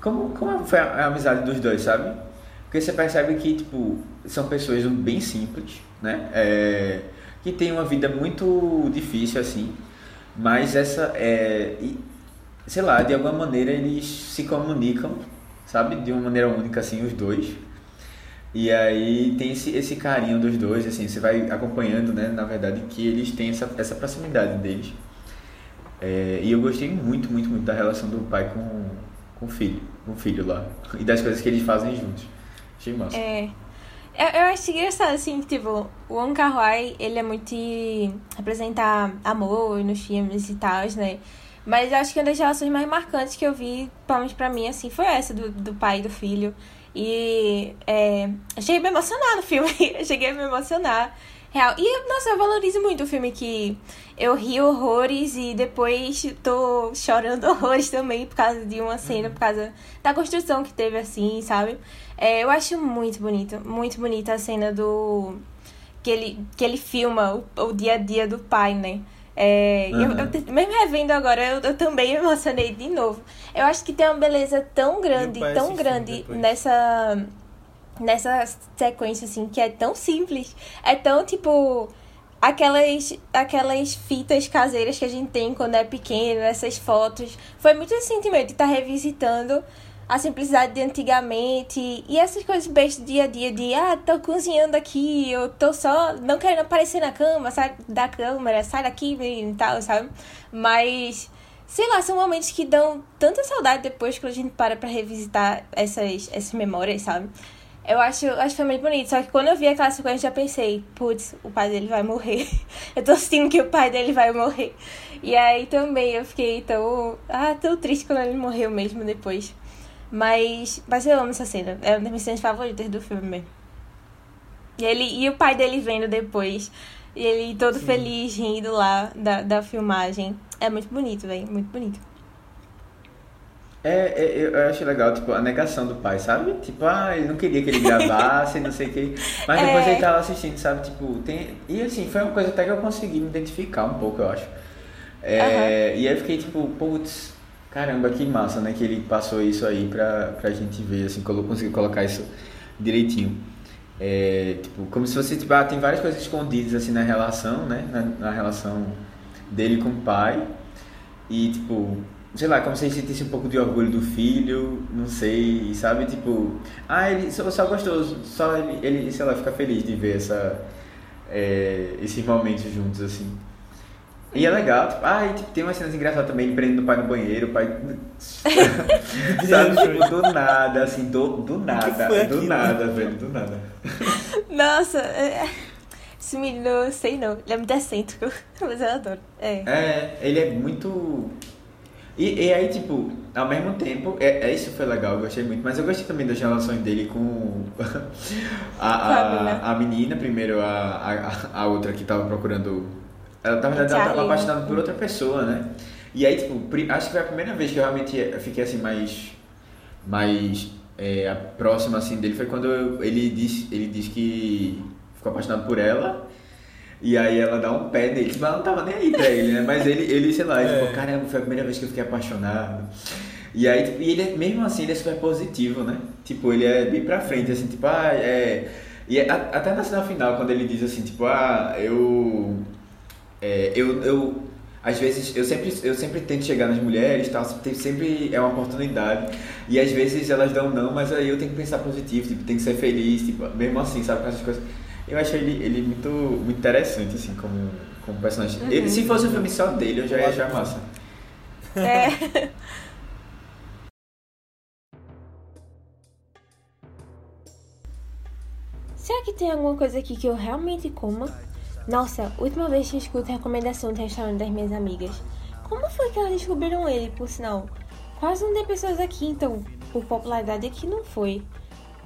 S1: Como, como foi a, a amizade dos dois, sabe? Porque você percebe que, tipo, são pessoas bem simples, né? É, que têm uma vida muito difícil, assim. Mas essa é... Sei lá, de alguma maneira eles se comunicam, sabe? De uma maneira única, assim, os dois. E aí tem esse, esse carinho dos dois, assim, você vai acompanhando, né? Na verdade, que eles têm essa, essa proximidade deles. É, e eu gostei muito, muito, muito da relação do pai com, com o filho, com o filho lá. [LAUGHS] E das coisas que eles fazem juntos. Achei massa.
S3: É. Eu, eu acho engraçado, assim, tipo, o Wong Kar Wai, ele é muito de representar amor nos filmes e tal, né? Mas eu acho que uma das relações mais marcantes que eu vi, principalmente pra mim, assim, foi essa do, do pai e do filho. E é, eu cheguei a me emocionar no filme, [LAUGHS] eu cheguei a me emocionar. Real. E, nossa, eu valorizo muito o filme que eu ri horrores e depois tô chorando [LAUGHS] horrores também por causa de uma cena, por causa da construção que teve, assim, sabe? É, eu acho muito bonito, muito bonita a cena do. que ele, que ele filma o, o dia a dia do pai, né? É, uhum. eu, eu, mesmo revendo agora, eu, eu, também me emocionei de novo. Eu acho que tem uma beleza tão grande, tão grande nessa nessa sequência, assim, que é tão simples. É tão, tipo, aquelas, aquelas fitas caseiras que a gente tem quando é pequeno, essas fotos. Foi muito esse sentimento de estar tá revisitando a simplicidade de antigamente e essas coisas bestas do dia a dia de ah, tô cozinhando aqui, eu tô só não querendo aparecer na cama, sai da câmera, sai daqui e tal, sabe? Mas sei lá, são momentos que dão tanta saudade depois que a gente para pra revisitar essas, essas memórias, sabe? Eu acho, acho que foi muito bonito. Só que quando eu vi aquela sequência, já pensei, putz, o pai dele vai morrer. [LAUGHS] eu tô sentindo que o pai dele vai morrer. E aí também eu fiquei tão. Ah, tão triste quando ele morreu mesmo depois. Mas. Mas eu amo essa cena. É uma das minhas cenas favoritas do filme. E, ele, e o pai dele vendo depois. E ele todo Sim. feliz, rindo lá da, da filmagem. É muito bonito, velho. Muito bonito.
S1: É, é, eu acho legal, tipo, a negação do pai, sabe? Tipo, ah, ele não queria que ele gravasse, não sei o que. Mas [LAUGHS] depois é. ele tava assistindo, sabe? Tipo, tem. E assim, foi uma coisa até que eu consegui me identificar um pouco, eu acho. É, E aí eu fiquei tipo, putz, caramba, que massa, né? Que ele passou isso aí pra, pra gente ver, assim, conseguiu colocar isso direitinho. É, tipo, como se fosse, tipo, ah, tem várias coisas escondidas, assim, na relação, né? Na, na relação dele com o pai. E, tipo, sei lá, como se ele sentisse um pouco de orgulho do filho, não sei, sabe? Tipo, ah, ele só, só gostou, só ele, ele, sei lá, fica feliz de ver essa, é, esses momentos juntos, assim. E é legal, tipo, ah, e, tipo, tem umas cenas engraçadas também, ele prendendo o pai no banheiro, o pai. [LAUGHS] [LAUGHS] Sabe, tipo, do nada, assim, do, do nada, do
S2: aquilo?
S1: nada, velho, do nada.
S3: Nossa, é... esse menino, eu sei não, ele é muito excêntrico, [LAUGHS] mas eu adoro. É.
S1: É, ele é muito. E, e aí, tipo, ao mesmo tempo, é, é, isso foi legal, eu gostei muito, mas eu gostei também das relações dele com a,
S3: né?
S1: a, a menina, primeiro a, a, a outra que tava procurando. Ela, na verdade, ela tava
S3: Charlie,
S1: apaixonada
S3: né?
S1: por outra pessoa, né? E aí, tipo, acho que foi a primeira vez que eu realmente fiquei assim mais. mais é, a próxima assim dele foi quando eu- ele disse, ele disse que ficou apaixonado por ela. E aí ela dá um pé nele, tipo, ela não tava nem aí pra ele, né? Mas ele, ele sei lá, ele [LAUGHS]
S2: É.
S1: falou, caramba, foi a primeira vez que eu fiquei apaixonado. E aí, tipo, e ele, é- mesmo assim, ele é super positivo, né? Tipo, ele é bem pra frente, assim, tipo, ah, é... E a- até na cena final, quando ele diz assim, tipo, ah, eu... é, eu, eu... Às vezes, eu sempre, eu sempre tento chegar nas mulheres, tal, sempre, sempre é uma oportunidade. E às vezes elas dão não, mas aí eu tenho que pensar positivo, tipo, tem que ser feliz, tipo, mesmo assim, sabe, com essas coisas. Eu acho ele, ele muito, muito interessante, assim, como, como personagem. Ele- se fosse um filme só dele, eu já ia achar massa.
S3: É. [LAUGHS] Será que tem alguma coisa aqui que eu realmente coma? Nossa, última vez que escuto recomendação do restaurante das minhas amigas. Como foi que elas descobriram ele, por sinal? Quase não tem pessoas aqui, então, por popularidade aqui não foi.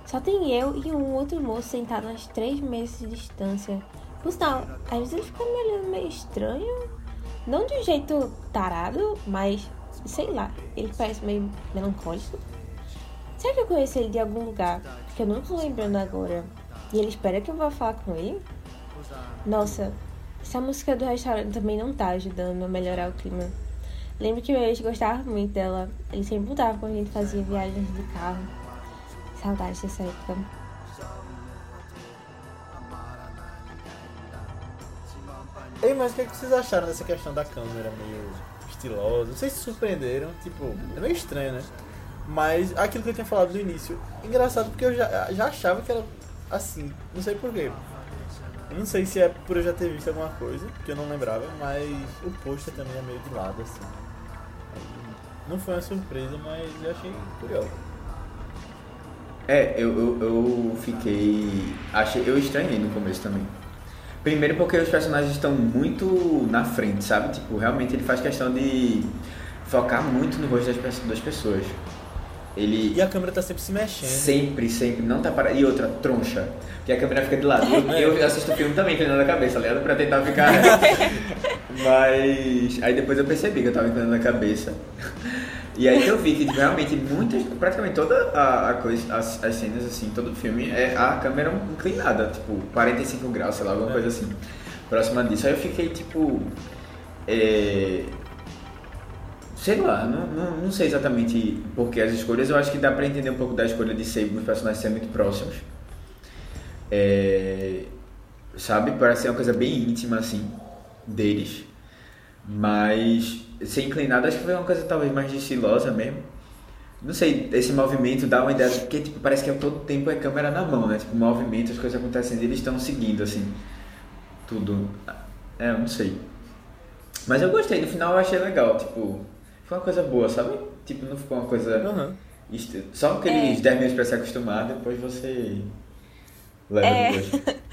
S3: Só tem eu e um outro moço sentado a três meses de distância. Por sinal, às vezes ele fica me olhando meio estranho. Não de um jeito tarado, mas sei lá, ele parece meio melancólico. Será que eu conheço ele de algum lugar que eu não tô lembrando agora? E ele espera que eu vá falar com ele? Nossa, essa música do restaurante também não tá ajudando a melhorar o clima. Lembro que meu ex gostava muito dela. Ele sempre mudava quando a gente fazia viagens de carro. Saudades dessa época.
S2: Ei, mas o que, é que vocês acharam dessa questão da câmera meio estilosa? Vocês se surpreenderam? Tipo, é meio estranho, né? Mas aquilo que eu tinha falado no início, engraçado porque eu já, já achava que era assim, não sei porquê. Eu não sei se é por eu já ter visto alguma coisa, que eu não lembrava, mas o pôster também é meio de lado, assim. Não foi uma surpresa, mas eu achei curioso.
S1: É, eu, eu, eu fiquei. Achei, eu estranhei no começo também. Primeiro porque os personagens estão muito na frente, sabe? Tipo, realmente ele faz questão de focar muito no rosto das, das pessoas. Ele
S2: E a câmera tá sempre se mexendo.
S1: sempre, sempre, não tá parado. E outra, troncha. Que a câmera fica de lado. Eu, eu assisto o filme também, inclinando a cabeça, ligado? Pra tentar ficar. [LAUGHS] Mas. Aí depois eu percebi que eu tava inclinando a cabeça. E aí que eu vi que realmente muitas, praticamente toda a, a coisa, as, as cenas assim, todo o filme é a câmera inclinada, tipo, 45 graus, sei lá, alguma
S2: É.
S1: coisa assim. Próxima disso. Aí eu fiquei tipo. É, sei lá, não, não, não sei exatamente por que as escolhas, eu acho que dá pra entender um pouco da escolha de ser os personagens serem muito próximos. É, sabe? Parece ser uma coisa bem íntima, assim, deles. Mas ser inclinado acho que foi uma coisa talvez mais estilosa mesmo. Não sei, esse movimento dá uma ideia, porque tipo, parece que todo tempo é câmera na mão, né? Tipo, movimento, as coisas acontecendo eles estão seguindo, assim, tudo. É, não sei. Mas eu gostei, no final eu achei legal, tipo, foi uma coisa boa, sabe? Tipo, não ficou uma coisa. Est- Só aqueles
S3: É.
S1: 10 minutos pra se acostumar, depois você leva
S3: É. [LAUGHS]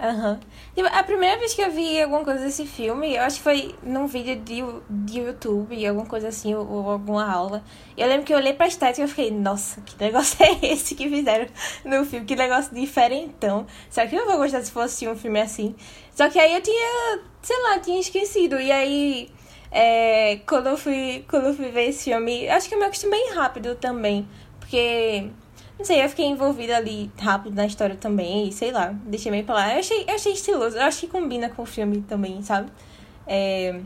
S3: Aham. Tipo, a primeira vez que eu vi alguma coisa desse filme, eu acho que foi num vídeo de, de YouTube, alguma coisa assim, ou, ou alguma aula. Eu lembro que eu olhei pra estética e eu fiquei, nossa, que negócio [LAUGHS] é esse que fizeram no filme? Que negócio diferentão. Será que eu vou gostar se fosse um filme assim? Só que aí eu tinha, sei lá, tinha esquecido. E aí, é, quando, eu fui, quando eu fui ver esse filme, acho que eu me acostumei rápido também. Porque não sei, eu fiquei envolvida ali rápido na história também, e sei lá, deixei meio pra lá. Eu achei, eu achei estiloso, eu acho que combina com o filme também, sabe? É,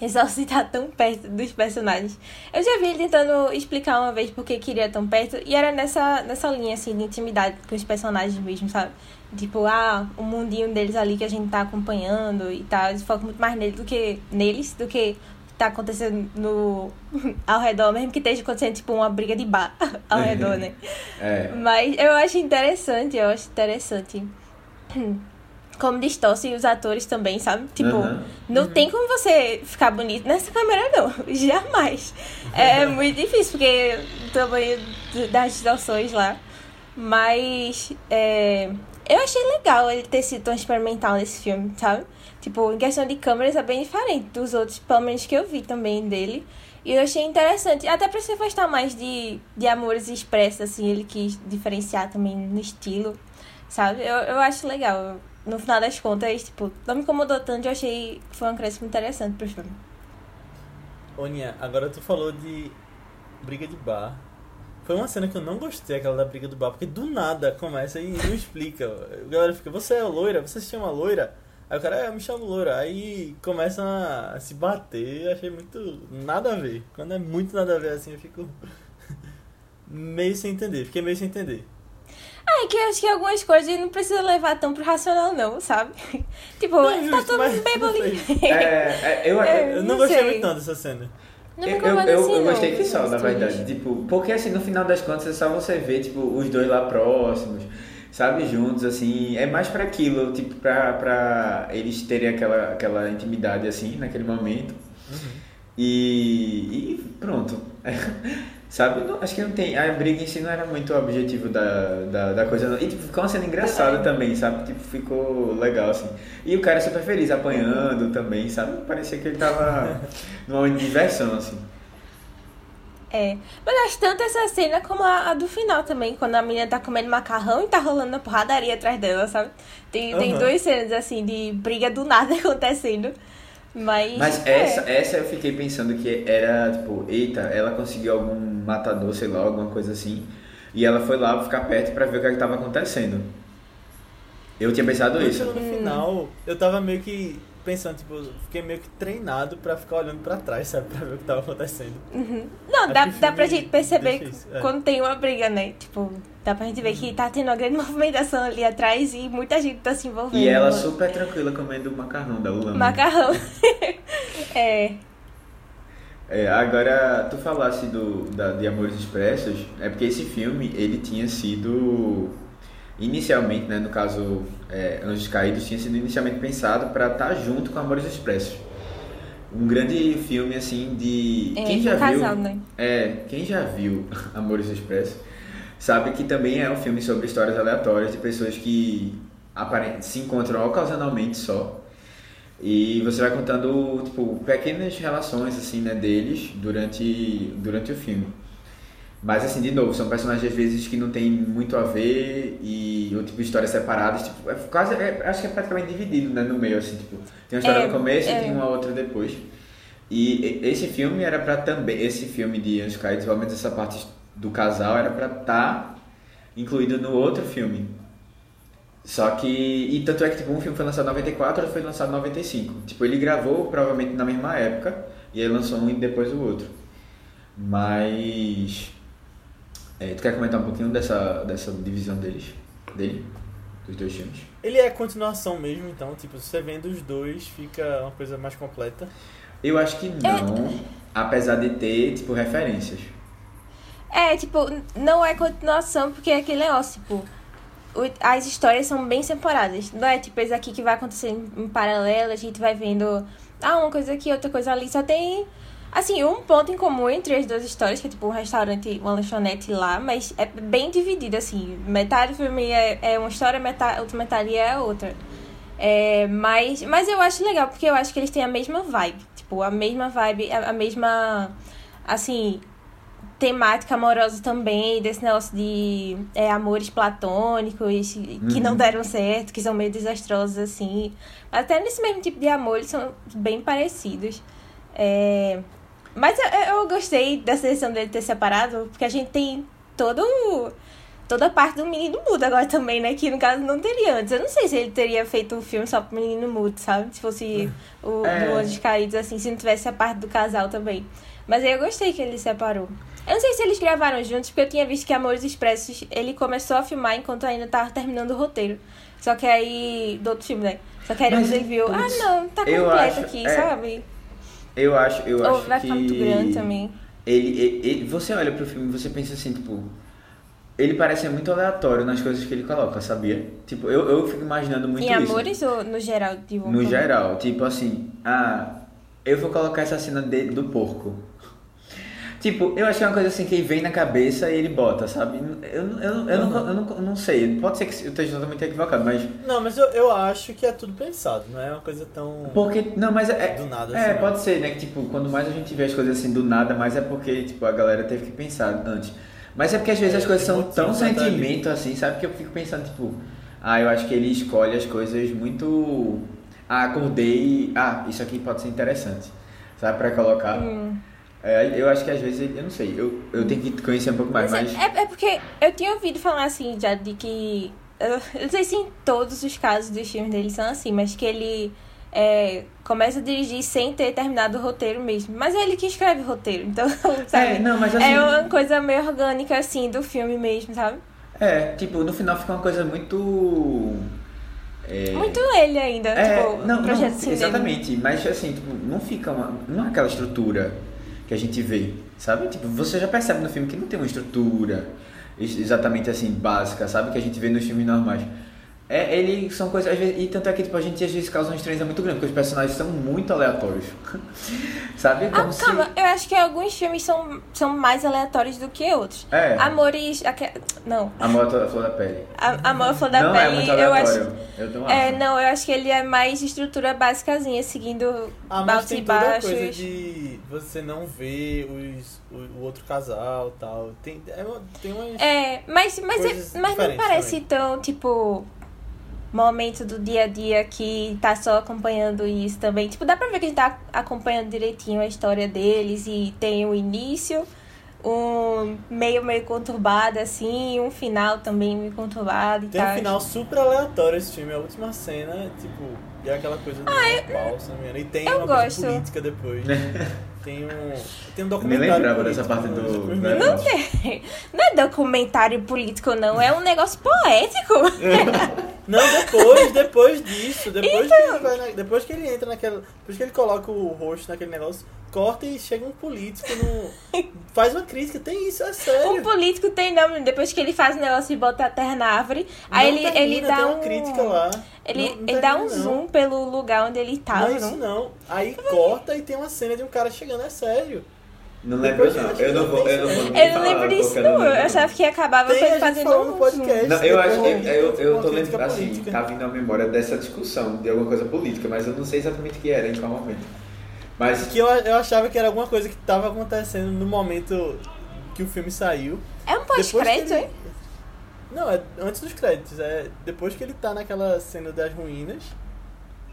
S3: exorcitar tão perto dos personagens. Eu já vi ele tentando explicar uma vez por que queria tão perto, e era nessa, nessa linha, assim, de intimidade com os personagens mesmo, sabe? Tipo, ah, o mundinho deles ali que a gente tá acompanhando e tal. Eles focam muito mais neles do que neles, do que tá acontecendo no, [LAUGHS] ao redor, mesmo que esteja acontecendo, tipo, uma briga de bar [LAUGHS] ao redor, né? [LAUGHS]
S1: É.
S3: Mas eu acho interessante, eu acho interessante. [CLEARS THROAT] Como distorce os atores também, sabe? Tipo,
S1: Aham.
S3: não tem como você ficar bonito nessa câmera, não. [LAUGHS] Jamais. É muito difícil, porque o tamanho das distorções lá. Mas é, eu achei legal ele ter sido tão experimental nesse filme, sabe? Tipo, em questão de câmeras é bem diferente dos outros, pelo menos que eu vi também dele. E eu achei interessante, até pra se afastar mais de, de amores expressos, assim, ele quis diferenciar também no estilo, sabe? Eu, eu acho legal. No final das contas, tipo, não me incomodou tanto, eu achei que foi um crescimento interessante pro filme.
S2: Ô, agora tu falou de briga de bar. Foi uma cena que eu não gostei, aquela da briga do bar, porque do nada começa e não explica. A galera fica, você é loira? Você se chama loira? Aí o cara, é, eu me chamo loira. Aí começam a se bater, achei muito nada a ver. Quando é muito nada a ver assim, eu fico [LAUGHS] meio sem entender. Fiquei meio sem entender.
S3: Ah, é que eu acho que algumas coisas não precisa levar tão pro racional, não, sabe? [LAUGHS] tipo,
S2: Não,
S3: tá
S2: justo,
S3: todo mundo bem
S2: não
S3: bolinho.
S1: É, é, eu, [LAUGHS]
S3: É,
S2: Eu não,
S3: Não
S2: gostei
S3: sei.
S2: muito não dessa cena.
S3: Não
S1: eu, eu, eu,
S3: assim,
S1: eu
S3: não.
S1: gostei que só, na verdade. Tipo, porque assim, no final das contas é só você ver, tipo, os dois lá próximos, sabe, juntos, assim. É mais pra aquilo, tipo, pra, pra eles terem aquela, aquela intimidade, assim, naquele momento. E, e pronto. [LAUGHS] Sabe? Não- acho que não tem. A briga em si não era muito o objetivo da, da, da coisa. Não. E tipo, ficou uma cena engraçada também, sabe? Tipo, ficou legal, assim. E o cara super feliz apanhando também, sabe? Parecia que ele tava [LAUGHS] numa momento de diversão, assim.
S3: É. Mas acho tanto essa cena como a, a do final também, quando a menina tá comendo macarrão e tá rolando a porradaria atrás dela, sabe? Tem, tem
S2: Aham.
S3: duas cenas, assim, de briga do nada [LAUGHS] acontecendo. Mas.
S1: Mas
S3: é.
S1: essa, essa eu fiquei pensando que era, tipo, eita, ela conseguiu algum matador, sei lá, alguma coisa assim. E ela foi lá ficar perto pra ver o que estava acontecendo. Eu tinha pensado
S2: Quando
S1: isso.
S2: no final, eu tava meio que pensando, tipo, fiquei meio que treinado pra ficar olhando pra trás, sabe? Pra ver o que tava acontecendo.
S3: Não,
S2: Acho
S3: dá, dá pra gente perceber
S2: isso, é.
S3: quando tem uma briga, né? Tipo, dá pra gente ver que tá tendo uma grande [LAUGHS] movimentação ali atrás e muita gente tá se envolvendo.
S1: E ela super tranquila comendo o macarrão da Lula.
S3: Macarrão. [LAUGHS] é.
S1: É, agora, tu falasse do, da, de Amores Expressos, é porque esse filme, ele tinha sido, inicialmente, né, no caso, é, Anjos Caídos, tinha sido inicialmente pensado para estar junto com Amores Expressos. Um grande filme, assim, de...
S3: É,
S1: quem já
S3: casal,
S1: viu,
S3: né?
S1: É, quem já viu [LAUGHS] Amores Expressos, sabe que também é um filme sobre histórias aleatórias de pessoas que se encontram ocasionalmente só. E você vai contando, tipo, pequenas relações, assim, né, deles durante, durante o filme. Mas, assim, de novo, são personagens, às vezes, que não tem muito a ver e, ou, tipo, histórias separadas, tipo, é quase, é- acho que é praticamente dividido, né, no meio, assim, tipo, tem uma história
S3: É,
S1: no começo
S3: é.
S1: e tem uma outra depois. E esse filme era pra também, esse filme de Anjos Caídos, pelo menos essa parte do casal, era pra estar incluído no outro filme. Só que. E tanto é que tipo, um filme foi lançado em 94 outro foi lançado em 95. Tipo, ele gravou provavelmente na mesma época e aí lançou um e depois o outro. Mas. É, tu quer comentar um pouquinho dessa, dessa divisão deles? Dele? Dos dois filmes?
S2: Ele é continuação mesmo, então, tipo, se você vendo os dois, fica uma coisa mais completa.
S1: Eu acho que não, apesar de ter, tipo, referências.
S3: É, tipo, não é continuação, porque é aquele negócio, tipo, as histórias são bem separadas. Não é tipo esse aqui que vai acontecer em paralelo, a gente vai vendo, ah, uma coisa aqui, outra coisa ali. Só tem, assim, um ponto em comum entre as duas histórias, que é tipo um restaurante, uma lanchonete lá, mas é bem dividido, assim. Metade do filme é, é uma história, metade, outra metade é outra. É, mas, mas eu acho legal, porque eu acho que eles têm a mesma vibe. Tipo, a mesma vibe, a, a mesma, assim, temática amorosa também, desse negócio de é, amores platônicos que não
S1: Uhum.
S3: deram certo, que são meio desastrosos, assim. Até nesse mesmo tipo de amor, eles são bem parecidos. É, Mas eu, eu gostei dessa decisão dele ter separado, porque a gente tem todo toda a parte do menino mudo agora também, né? Que no caso não teria antes. Eu não sei se ele teria feito um filme só pro menino mudo, sabe? Se fosse o
S1: É.
S3: do Anjos Caídos, assim, se não tivesse a parte do casal também. Mas aí eu gostei que ele separou. Eu não sei se eles gravaram juntos, porque eu tinha visto que Amores Expressos ele começou a filmar enquanto ainda tava terminando o roteiro. Só que aí. Do outro filme, né? Só que aí
S1: Mas,
S3: ele viu, ah não, tá completo
S1: acho-
S3: aqui,
S1: é.
S3: sabe?
S1: Eu acho, eu
S3: Ou
S1: acho
S3: vai
S1: que
S3: ficar muito grande também.
S1: Ele, ele, ele- você olha pro filme e você pensa assim, tipo, ele parece muito aleatório nas coisas que ele coloca, sabia? Tipo, eu, eu fico imaginando muito
S3: Em
S1: isso.
S3: Amores ou no geral? Wong
S1: No
S3: Kar-wai?
S1: geral, tipo assim, ah, eu vou colocar essa cena de- do porco. Tipo, eu acho que é uma coisa assim que vem na cabeça e ele bota, sabe? Eu, eu, eu, eu, não, eu, não, eu não sei, pode ser que eu esteja totalmente equivocado, mas.
S2: Não, mas eu, eu acho que é tudo pensado, não é uma coisa tão.
S1: Porque. Não, mas é.
S2: Do nada,
S1: É,
S2: assim,
S1: pode ser, né? Que tipo, quando mais a gente vê as coisas assim do nada, mais é porque, tipo, a galera teve que pensar antes. Mas é porque às vezes
S2: É,
S1: as coisas são tão sentimento assim, sabe? Que eu fico pensando, tipo, ah, eu acho que ele escolhe as coisas muito. Ah, acordei. Ah, isso aqui pode ser interessante. Sabe? Pra colocar.
S3: Hum.
S1: É, eu acho que às vezes, eu não sei, eu, eu tenho que conhecer um pouco mais,
S3: Mas
S1: mas.
S3: é, é porque eu tinha ouvido falar assim já de que. Eu eu não sei se em todos os casos dos filmes dele são assim, mas que ele é, começa a dirigir sem ter terminado o roteiro mesmo. Mas é ele que escreve o roteiro, então, [LAUGHS] sabe?
S1: É, não, mas assim.
S3: É uma coisa meio orgânica, assim, do filme mesmo, sabe?
S1: É, tipo, no final fica uma coisa muito. é,
S3: Muito ele ainda,
S1: É,
S3: tipo,
S1: não,
S3: o projeto
S1: não, exatamente, mas assim, tipo, não fica uma, não é aquela estrutura que a gente vê, sabe? Tipo, você já percebe no filme que não tem uma estrutura ex- exatamente assim, básica, sabe? Que a gente vê nos filmes normais. É, ele são coisas, às vezes, e tanto é que tipo, a gente às vezes causa uma estranheza muito grande, porque os personagens são muito aleatórios, [LAUGHS] sabe?
S3: Ah, calma, eu acho que alguns filmes são, são mais aleatórios do que outros.
S1: É,
S3: Amores. aque- Não,
S1: a moto da flor da pele.
S3: a, Amor Flor da
S1: não é
S3: Pele,
S1: muito
S3: eu acho.
S1: aleatório, eu não
S3: É,
S1: acho.
S3: não, eu acho que ele é mais estrutura básicazinha, seguindo
S2: Ah, mas
S3: e
S2: tem toda a
S3: baixos.
S2: coisa de você não ver os, o, o outro casal e tal. Tem, é, uma- tem umas.
S3: É, mas, mas, é, mas não parece tão, tipo, momento do dia a dia que tá só acompanhando isso também. Tipo, dá pra ver que a gente tá acompanhando direitinho a história deles e tem um início, um meio, meio conturbado, assim, um final também meio conturbado e
S2: Tem
S3: tal.
S2: um final super aleatório esse filme. A última cena, tipo, é aquela coisa do não me engano. E tem
S3: eu
S2: uma
S3: gosto.
S2: coisa política depois. [LAUGHS] tem um. Tem um
S1: Me
S2: documentário.
S1: lembrava
S2: político
S1: dessa parte do. né?
S2: minutos.
S3: Não é documentário político, não, é um negócio poético. [LAUGHS]
S2: Não, depois, depois disso, depois,
S3: Então.
S2: que ele na- depois que ele entra naquela. Depois que ele coloca o rosto naquele negócio, corta e chega um político no. faz uma crítica, tem isso, é sério.
S3: Um político tem nome, depois que ele faz o negócio de botar a terra na árvore, aí
S2: Não
S3: ele,
S2: termina,
S3: ele dá
S2: tem
S3: um.
S2: uma crítica lá.
S3: Ele,
S2: Não- não
S3: ele dá um
S2: não.
S3: zoom pelo lugar onde ele
S2: Não
S3: tava,
S2: é isso
S3: não?
S2: não. Aí corta e tem uma cena de um cara chegando, é sério.
S1: Não lembro não. Eu não vou, eu não vou.
S3: Eu não lembro disso, não. Eu achava que acabava
S2: Tem
S3: fazendo um
S2: no podcast.
S1: Não, eu acho que eu, eu tô lembrando assim, tá vindo à memória dessa discussão de alguma coisa política, mas eu não sei exatamente o que era, em qual momento. Mas
S2: Que eu, eu achava que era alguma coisa que tava acontecendo no momento que o filme saiu.
S3: É um pós-crédito, hein?
S2: Não, é antes dos créditos. É depois que ele tá naquela cena das ruínas,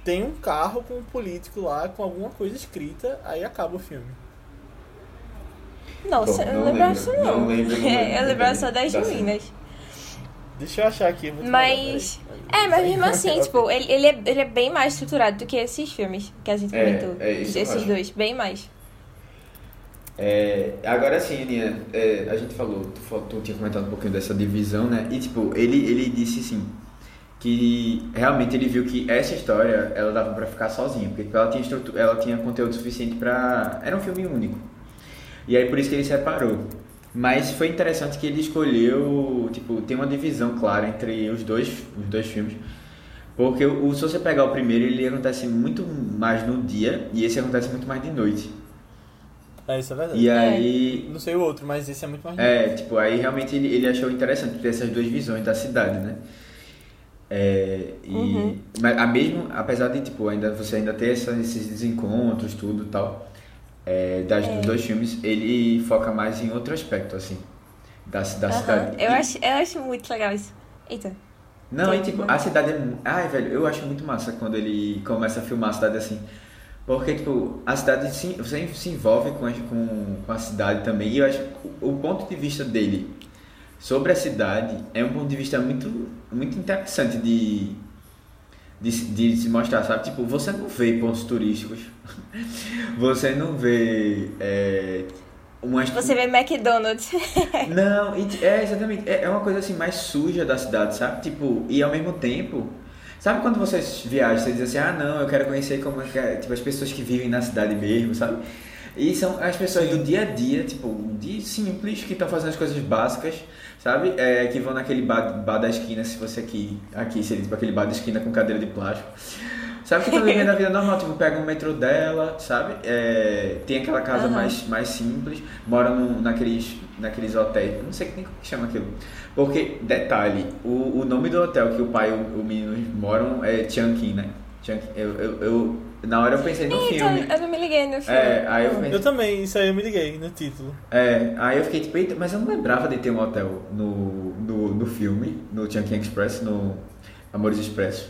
S2: tem um carro com um político lá com alguma coisa escrita, aí acaba o filme.
S3: Nossa,
S1: Bom,
S3: eu lembrava
S1: lembro,
S3: disso, não.
S1: não lembro, não [LAUGHS]
S3: É,
S1: lembro
S3: eu lembrava só das
S1: da cena.
S3: ruínas.
S2: Deixa eu achar aqui. te
S3: Mas. É, mas mesmo assim, [LAUGHS] tipo, ele, ele, é, ele é bem mais estruturado do que esses filmes que a gente
S1: É,
S3: comentou.
S1: é isso eu
S3: esses dois, bem mais.
S1: É, agora sim, Aninha, é, a gente falou, tu, tu tinha comentado um pouquinho dessa divisão, né? E tipo, ele, ele disse assim, que realmente ele viu que essa história ela dava pra ficar sozinha, porque tipo, ela tinha estrutura, ela tinha conteúdo suficiente pra. Era um filme único. E aí por isso que ele separou. Mas foi interessante que ele escolheu, tipo, tem uma divisão clara entre os dois, os dois filmes. Porque o, se você pegar o primeiro, ele acontece muito mais no dia e esse acontece muito mais de noite.
S2: É, isso é verdade.
S1: E aí,
S2: Não sei o outro, mas esse é muito mais
S1: é, tipo, aí realmente ele, ele achou interessante ter essas duas visões da cidade, né? É, e,
S3: Uhum.
S1: mas a mesmo, apesar de tipo, ainda você ainda ter essa- esses desencontros, tudo e tal, é, das, dos dois filmes, ele foca mais em outro aspecto, assim, da, da
S3: Aham.
S1: cidade.
S3: Eu,
S1: E-
S3: acho, eu acho muito legal isso. Eita.
S1: Não, e
S3: Tem
S1: tipo,
S3: uma-
S1: a cidade é. Ai, velho, eu acho muito massa quando ele começa a filmar a cidade assim. Porque, tipo, a cidade se, você se envolve com a, com, com a cidade também. E eu acho que o, o ponto de vista dele sobre a cidade é um ponto de vista muito, muito interessante de, de, se- de se mostrar, sabe? Tipo, você não vê pontos turísticos, [LAUGHS] você não vê é, umas...
S3: Você vê McDonald's. [LAUGHS]
S1: Não, é exatamente, é é uma coisa assim mais suja da cidade, sabe? Tipo, e ao mesmo tempo, sabe quando você viaja, você diz assim, ah não, eu quero conhecer como é que é, tipo, as pessoas que vivem na cidade mesmo, sabe? E são as pessoas do dia a dia, tipo, de simples, que estão fazendo as coisas básicas, sabe? É, que vão naquele bar, bar da esquina, se fosse aqui, aqui seria tipo aquele bar da esquina com cadeira de plástico. Sabe que estão vivendo a vida normal, tipo, pega o metrô dela, sabe? É, tem aquela casa
S3: Aham.
S1: mais, mais simples, mora no, naqueles, naqueles hotéis, não sei nem como que chama aquilo. Porque, detalhe, o, o nome do hotel que o pai e o, o menino moram é Chunkin, né? Chunkin, eu, eu, eu- na hora eu pensei no
S3: Então,
S1: filme.
S3: eu não me liguei no filme.
S1: É, aí eu pensei,
S2: Eu também, isso aí eu me liguei no título.
S1: é, aí eu fiquei tipo, eita, mas eu não lembrava de ter um hotel no, no, no filme, no Chunkin Express, no Amores Expressos.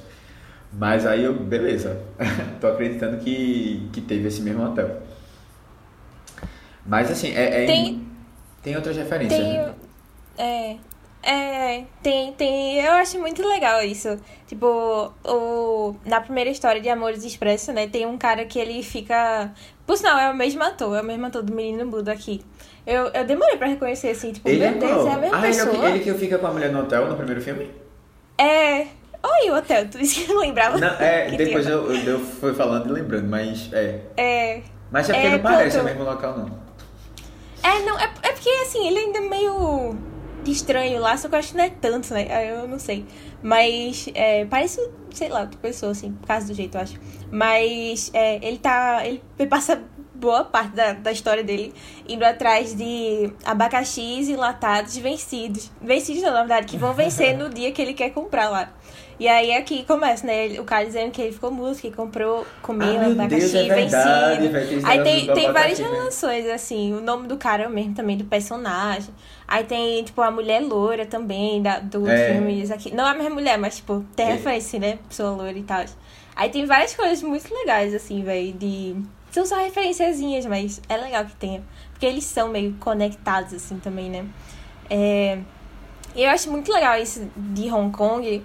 S1: Mas aí eu, beleza, [LAUGHS] tô acreditando que, que teve esse mesmo hotel. Mas assim, é, é-
S3: Tem-
S1: tem outras referências,
S3: Tem.
S1: né?
S3: É. É, tem, tem. Eu acho muito legal isso. Tipo, o, na primeira história de Amores Expresso, né? Tem um cara que ele fica. Por sinal, é o mesmo ator, é o mesmo ator do Menino Mudo aqui. Eu, eu demorei pra reconhecer assim, tipo,
S1: Ele é
S3: meu Deus,
S1: qual?
S3: é a mesma
S1: ah, ele é,
S3: pessoa.
S1: que, ele que fica com a mulher no hotel no primeiro filme?
S3: É. Oi, o hotel, tu [LAUGHS] disse que não lembrava.
S1: Não, é, depois
S3: tinha.
S1: eu, eu, eu fui falando e lembrando, mas é.
S3: É.
S1: Mas é porque
S3: É,
S1: não parece
S3: pronto.
S1: o mesmo local, não.
S3: É, não, é, é porque assim, ele ainda é meio estranho lá, só que eu acho que não é tanto, né? Aí Eu não sei. Mas é, parece, sei lá, outra pessoa, assim, por causa do jeito, eu acho. Mas é, ele tá. Ele passa boa parte da, da história dele indo atrás de abacaxis enlatados vencidos. Vencidos não, na verdade, que vão vencer [LAUGHS] no dia que ele quer comprar lá. E aí aqui começa, né? O cara dizendo que ele ficou músico, que comprou, comeu
S1: Ah,
S3: abacaxi
S1: Deus, é verdade,
S3: vencido. Aí tem, tem várias
S1: né?
S3: relações, assim. O nome do cara é o mesmo também, do personagem. Aí tem, tipo, a mulher loura também, da, do
S1: É.
S3: filme aqui. Não é a mesma mulher, mas, tipo, tem
S1: É.
S3: referência, né? Pessoa loura e tal. Aí tem várias coisas muito legais, assim, velho, de... São só referenciazinhas, mas é legal que tenha. Porque eles são meio conectados, assim, também, né? É... E eu acho muito legal isso de Hong Kong,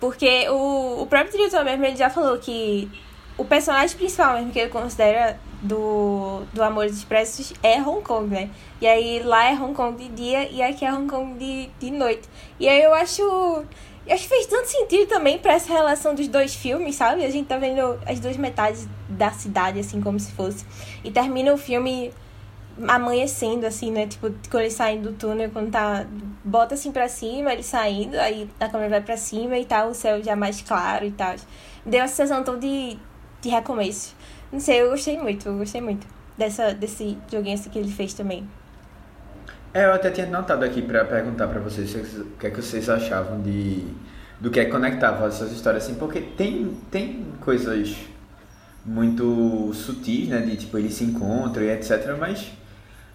S3: porque o, o próprio diretor mesmo, ele já falou que o personagem principal mesmo que ele considera do, do Amores Expressos é Hong Kong, né? E aí lá é Hong Kong de dia e aqui é Hong Kong de, de noite. E aí eu acho. Eu acho que fez tanto sentido também pra essa relação dos dois filmes, sabe? A gente tá vendo as duas metades da cidade, assim, como se fosse. E termina o filme amanhecendo, assim, né? Tipo, quando eles saem do túnel, quando tá. Bota assim pra cima, eles saindo, aí a câmera vai pra cima e tá o céu já mais claro e tal. Deu uma sensação tão de, de recomeço. Não sei, eu gostei muito, eu gostei muito dessa, desse joguinho assim que ele fez também.
S1: É, eu até tinha notado aqui pra perguntar pra vocês o que é que vocês achavam de do que é que conectava essas histórias assim, porque tem tem coisas muito sutis, né, de tipo eles se encontram e etc, mas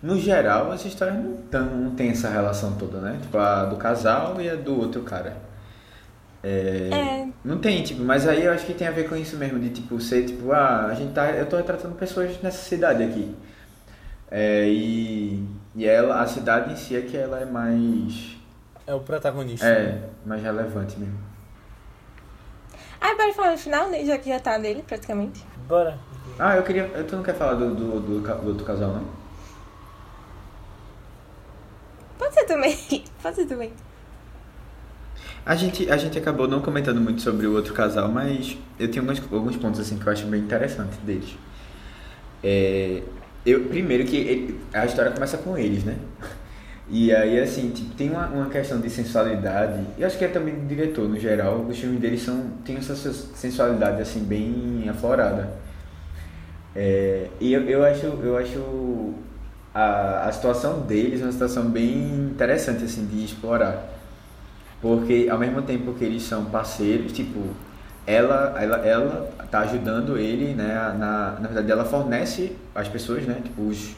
S1: no geral as histórias não, tão, não tem essa relação toda, né? Tipo a do casal e a do outro cara. É,
S3: É.
S1: Não tem, tipo, mas aí eu acho que tem a ver com isso mesmo, de tipo, ser tipo, ah, a gente tá. Eu tô retratando pessoas nessa cidade aqui. É, e, e ela, a cidade em si é que ela é mais.
S2: É o protagonista.
S1: É, mais relevante mesmo.
S3: Ah, bora falar no final, né? Já que já tá dele, praticamente.
S2: Bora.
S1: Ah, eu queria. Tu não quer falar do, do, do, do outro casal, não?
S3: Pode ser também. [LAUGHS] Pode ser também.
S1: A gente, a gente acabou não comentando muito sobre o outro casal, mas eu tenho alguns, alguns pontos assim que eu acho bem interessante deles. É, eu, primeiro que ele- a história começa com eles, né? E aí, assim, tipo, tem uma, uma questão de sensualidade, e acho que é também do diretor, no geral, os filmes deles são, tem essa sens- sensualidade, assim, bem aflorada. É, e eu, eu acho, eu acho a, a situação deles uma situação bem interessante, assim, de explorar. Porque ao mesmo tempo que eles são parceiros, tipo, ela, ela, ela tá ajudando ele, né? Na, na verdade, ela fornece as pessoas, né? Tipo, os,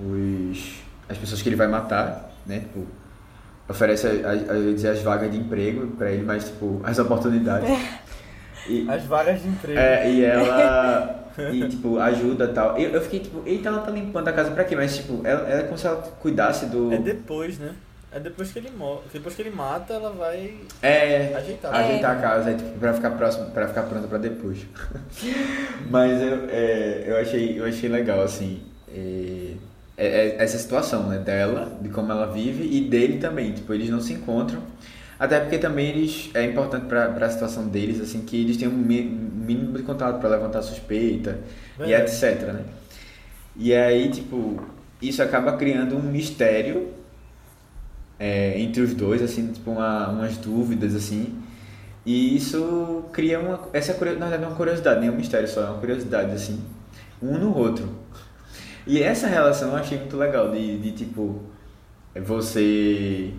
S1: os, as pessoas que ele vai matar, né? Tipo, oferece, a- vezes, as vagas de emprego pra ele, mas, tipo, as oportunidades. [LAUGHS] E,
S2: As vagas de emprego.
S1: é, e ela, e, tipo, ajuda e tal. Eu, eu fiquei, tipo, eita, ela tá limpando a casa pra quê? Mas, tipo, ela, ela é como se ela cuidasse do...
S2: É depois, né? Aí depois que ele morre, depois que ele mata, ela vai
S1: É,
S2: ajeitar.
S1: ajeitar a casa aí, tipo, pra ficar próximo, para ficar pronta pra depois. [LAUGHS] Mas eu, é, eu achei, eu achei legal assim, é, é- é essa situação, né, dela, de como ela vive e dele também, tipo, eles não se encontram. Até porque também eles é importante pra, pra situação deles assim que eles tenham um mínimo de contato pra levantar suspeita e
S2: Verdade.
S1: etc, né? E aí, tipo, isso acaba criando um mistério é, entre os dois, assim, tipo, uma, umas dúvidas, assim. E isso cria uma. Essa na verdade, é uma curiosidade, nem um mistério só, é uma curiosidade, assim, um no outro. E essa relação eu achei muito legal, de, de tipo, você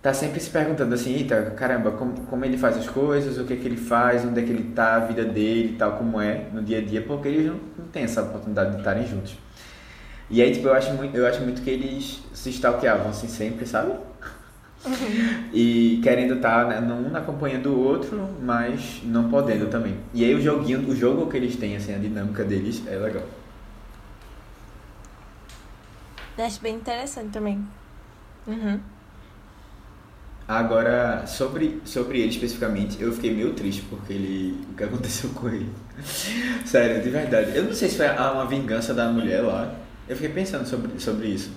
S1: tá sempre se perguntando assim, eita, caramba, como, como ele faz as coisas, o que é que ele faz, onde é que ele tá, a vida dele e tal, como é no dia a dia, porque eles não, não têm essa oportunidade de estarem juntos. E aí, tipo, eu acho muito, eu acho muito que eles se stalkeavam assim sempre, sabe? E querendo estar né, um na companhia do outro, mas não podendo também. E aí o joguinho, o jogo que eles têm, assim, a dinâmica deles é legal.
S3: Eu Acho bem interessante também. Uhum.
S1: Agora, sobre, sobre ele especificamente, eu fiquei meio triste porque ele. O que aconteceu [LAUGHS] com ele? Sério, de verdade. Eu não sei se foi uma vingança da mulher lá. Eu fiquei pensando sobre, sobre isso.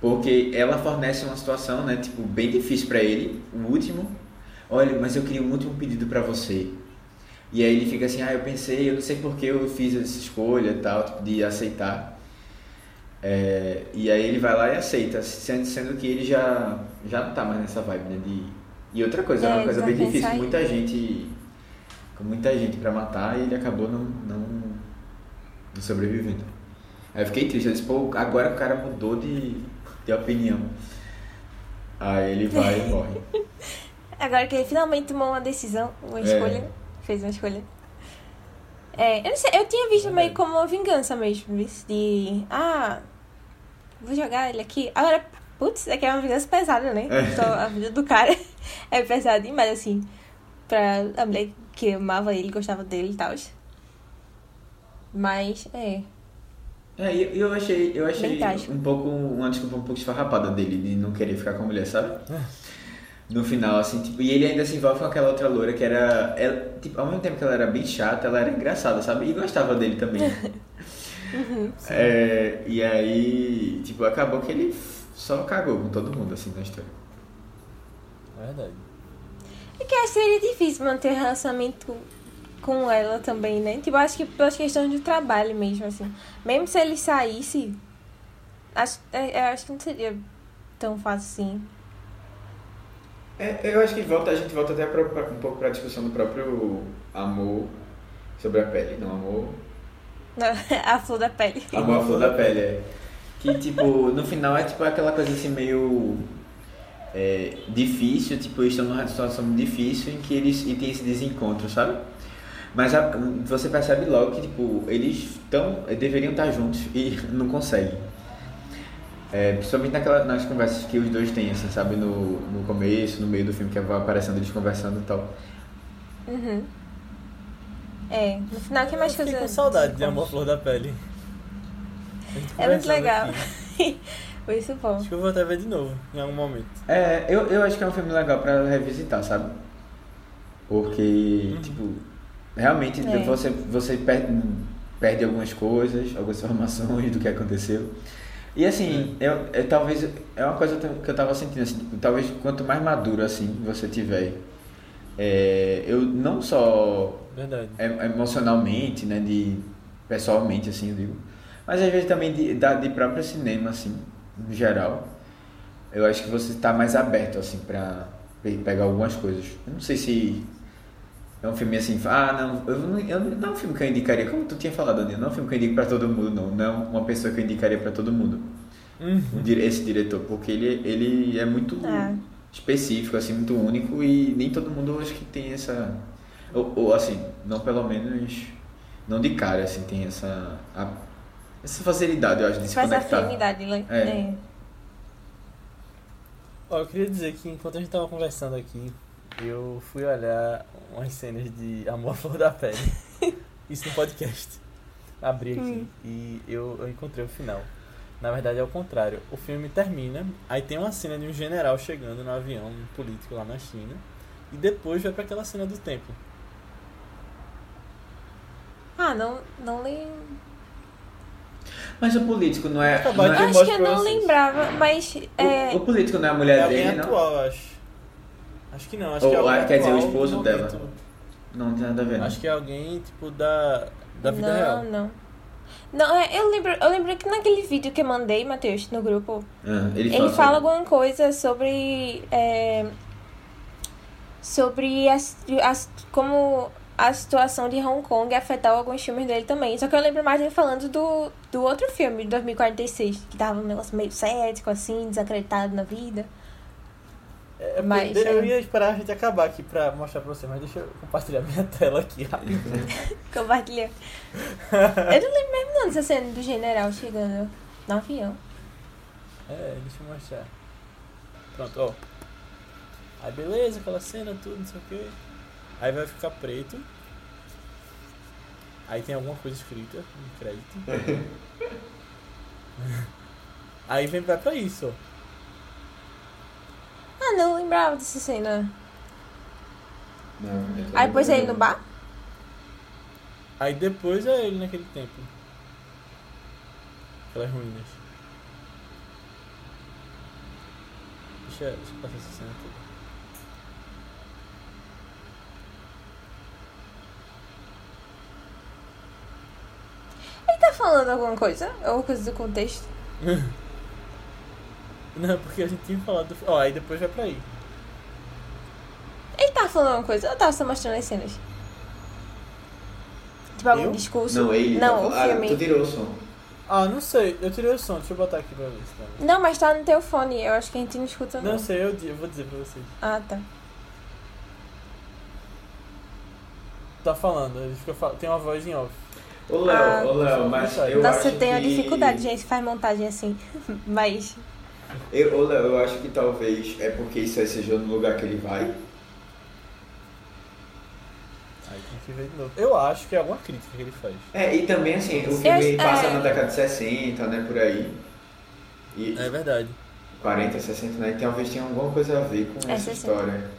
S1: Porque ela fornece uma situação, né, tipo, bem difícil pra ele, o último. Olha, mas eu queria um último pedido pra você. E aí ele fica assim, ah, eu pensei, eu não sei por que eu fiz essa escolha e tal, tipo, de aceitar. É, e aí ele vai lá e aceita, sendo que ele já, já não tá mais nessa vibe, né? De... E outra coisa, é
S3: É,
S1: uma coisa
S3: ele
S1: bem difícil, muita gente. Com muita gente pra matar e ele acabou não, não, não sobrevivendo. Aí eu fiquei triste, eu disse, pô, agora o cara mudou de, de opinião. Aí ele vai e [LAUGHS] morre.
S3: Agora que ele finalmente tomou uma decisão, uma
S1: É.
S3: escolha, fez uma escolha. É, eu não sei, eu tinha visto meio como uma vingança mesmo, de, ah, vou jogar ele aqui. Agora, putz, é que é uma vingança pesada, né?
S1: É.
S3: Então, a vida do cara [LAUGHS] é pesada demais, assim, pra a mulher que amava ele, gostava dele e tal. Mas, é,
S1: É, e e eu achei, eu achei um pouco, uma desculpa um pouco esfarrapada dele, de não querer ficar com a mulher, sabe? No final, assim, tipo, e ele ainda se envolve com aquela outra loura que era, ela, tipo, ao mesmo tempo que ela era bem chata, ela era engraçada, sabe? E gostava dele também. [LAUGHS] É, e aí, tipo, acabou que ele só cagou com todo mundo, assim, na história.
S2: Verdade.
S3: É que seria difícil manter relacionamento com ela também, né? Tipo, acho que pelas questões de trabalho mesmo, assim. Mesmo se ele saísse, acho, é, eu acho que não seria tão fácil assim.
S1: É, eu acho que volta, a gente volta até pra, pra- um pouco pra discussão do próprio amor sobre a pele, não amor [LAUGHS]
S3: A flor da pele.
S1: Amor à flor da pele, é. Que, tipo, no final é tipo aquela coisa assim meio é, difícil, tipo, eles estão numa situação difícil em que eles e tem esse desencontro, sabe? Mas a- você percebe logo que, tipo, eles estão, deveriam estar juntos e [LAUGHS] não conseguem. É, principalmente naquela, nas conversas que os dois têm, assim, sabe? No, no começo, no meio do filme, que vai aparecendo eles conversando e tal.
S3: Uhum. É, no final, que mais
S2: Eu fiquei
S3: coisa?
S2: com saudade de Amor Flor da Pele.
S3: É muito legal.
S2: aqui. [LAUGHS]
S3: Foi isso bom.
S2: Acho que eu vou até ver de novo, em algum momento.
S1: É, eu, eu acho que é um filme legal pra revisitar, sabe? Porque, tipo, realmente
S3: É.
S1: você, você per- perde algumas coisas, algumas [LAUGHS] informações do que aconteceu. E assim, eu, eu- talvez é uma coisa que eu tava sentindo, assim, tipo, talvez quanto mais maduro assim você tiver, é, eu não só
S2: Verdade.
S1: é- emocionalmente, né, de pessoalmente assim, eu digo, mas às vezes também de, da, de próprio cinema assim, no geral. Eu acho que você está mais aberto assim para pegar algumas coisas. Eu não sei se é um filme assim, ah, não, eu não, eu não é um filme que eu indicaria, como tu tinha falado, Aninha, não é um filme que eu indico para todo mundo, não, não é uma pessoa que eu indicaria para todo mundo.
S2: Uhum.
S1: Esse diretor, porque ele ele é muito
S3: Ah.
S1: específico, assim, muito único e nem todo mundo acho que tem essa. Ou, ou, assim, não pelo menos. Não de cara, assim, tem essa. a- essa facilidade, eu acho, de se
S3: Faz
S1: conectar.
S3: afinidade, né?
S1: É.
S3: É.
S2: Ó, eu queria dizer que enquanto a gente tava conversando aqui, eu fui olhar umas cenas de Amor à Flor da Pele. [LAUGHS] Isso no podcast. Abri aqui
S3: Hum.
S2: e eu, eu encontrei o final. Na verdade é o contrário. O filme termina, aí tem uma cena de um general chegando no avião, um político lá na China, e depois vai pra aquela cena do templo.
S3: Ah, não, não lembro.
S1: Mas o político não é.
S2: Acabar
S1: não é-
S3: Acho que eu não lembrava, mas. É,
S1: o, o político não é a
S2: É
S1: mulher
S2: alguém
S1: dele, não?
S2: atual, eu acho. Acho que não, acho
S1: Ou,
S2: que é alguém
S1: quer dizer, o esposo dela. Não tem nada a ver. não.
S2: Acho que é alguém, tipo, da, da vida
S3: não,
S2: real.
S3: não. Não, é, eu lembro, eu lembro que naquele vídeo que eu mandei, Matheus, no grupo,
S1: Ah, ele
S3: ele
S1: fala,
S3: fala
S1: sobre-
S3: alguma coisa sobre. é, sobre as, as, como a situação de Hong Kong afetar alguns filmes dele também. Só que eu lembro mais dele falando do, do outro filme, de 2046, que tava um negócio meio cético, assim, desacreditado na vida.
S2: É,
S3: Mas,
S2: porque eu
S3: é.
S2: ia esperar a gente acabar aqui pra mostrar pra você, mas deixa eu compartilhar minha [LAUGHS] tela aqui rapidinho. [LAUGHS]
S3: Compartilhando. eu não lembro mesmo não dessa cena do general chegando no avião.
S2: É, deixa eu mostrar. Pronto, ó. Aí beleza, aquela cena, tudo, não sei o que. Aí vai ficar preto. Aí tem alguma coisa escrita, um crédito. [LAUGHS] Aí vem pra isso, ó.
S3: Ah, não lembrava dessa cena.
S1: Não, tô
S3: Aí depois
S1: lembrando.
S3: ele no bar?
S2: Aí depois é ele naquele templo. Aquelas ruínas. Deixa, deixa eu passar essa cena toda.
S3: Ele tá falando alguma coisa? Alguma coisa do contexto? [LAUGHS]
S2: Não, porque a gente tinha falado do. Ó, aí depois vai pra aí.
S3: Ele tá falando alguma coisa? Eu tava só mostrando as cenas. Tipo, algum
S2: Eu?
S3: discurso?
S1: Não, ele.
S3: Não,
S1: tá...
S3: o
S1: ah,
S3: filme.
S1: tu tirou o som.
S2: Ah, não sei, eu tirei o som, deixa eu botar aqui pra ver se tá.
S3: Não, mas tá no teu fone. Eu acho que a gente não escuta, não.
S2: Não sei, eu, eu vou dizer pra vocês.
S3: Ah, tá.
S2: Tá falando, ele fica fal- tem uma voz em off.
S1: Ô, Léo,
S3: Ah.
S1: ô, Léo, mas eu
S3: Nossa,
S1: acho
S3: eu tenho
S1: que...
S3: dificuldade, gente, faz montagem assim. [LAUGHS] mas.
S1: Eu, ô, Léo, eu acho que talvez é porque isso aí seja no lugar que ele vai.
S2: Aí tem que ver de novo. Eu acho que é alguma crítica que ele faz.
S1: É, e também assim, o
S3: Eu
S1: filme
S3: acho-
S1: passa
S3: é.
S1: na década de 60, né, por aí. E
S2: É verdade.
S1: 40, 60, né? E talvez tenha alguma coisa a ver com
S3: É,
S1: essa
S3: 60.
S1: história.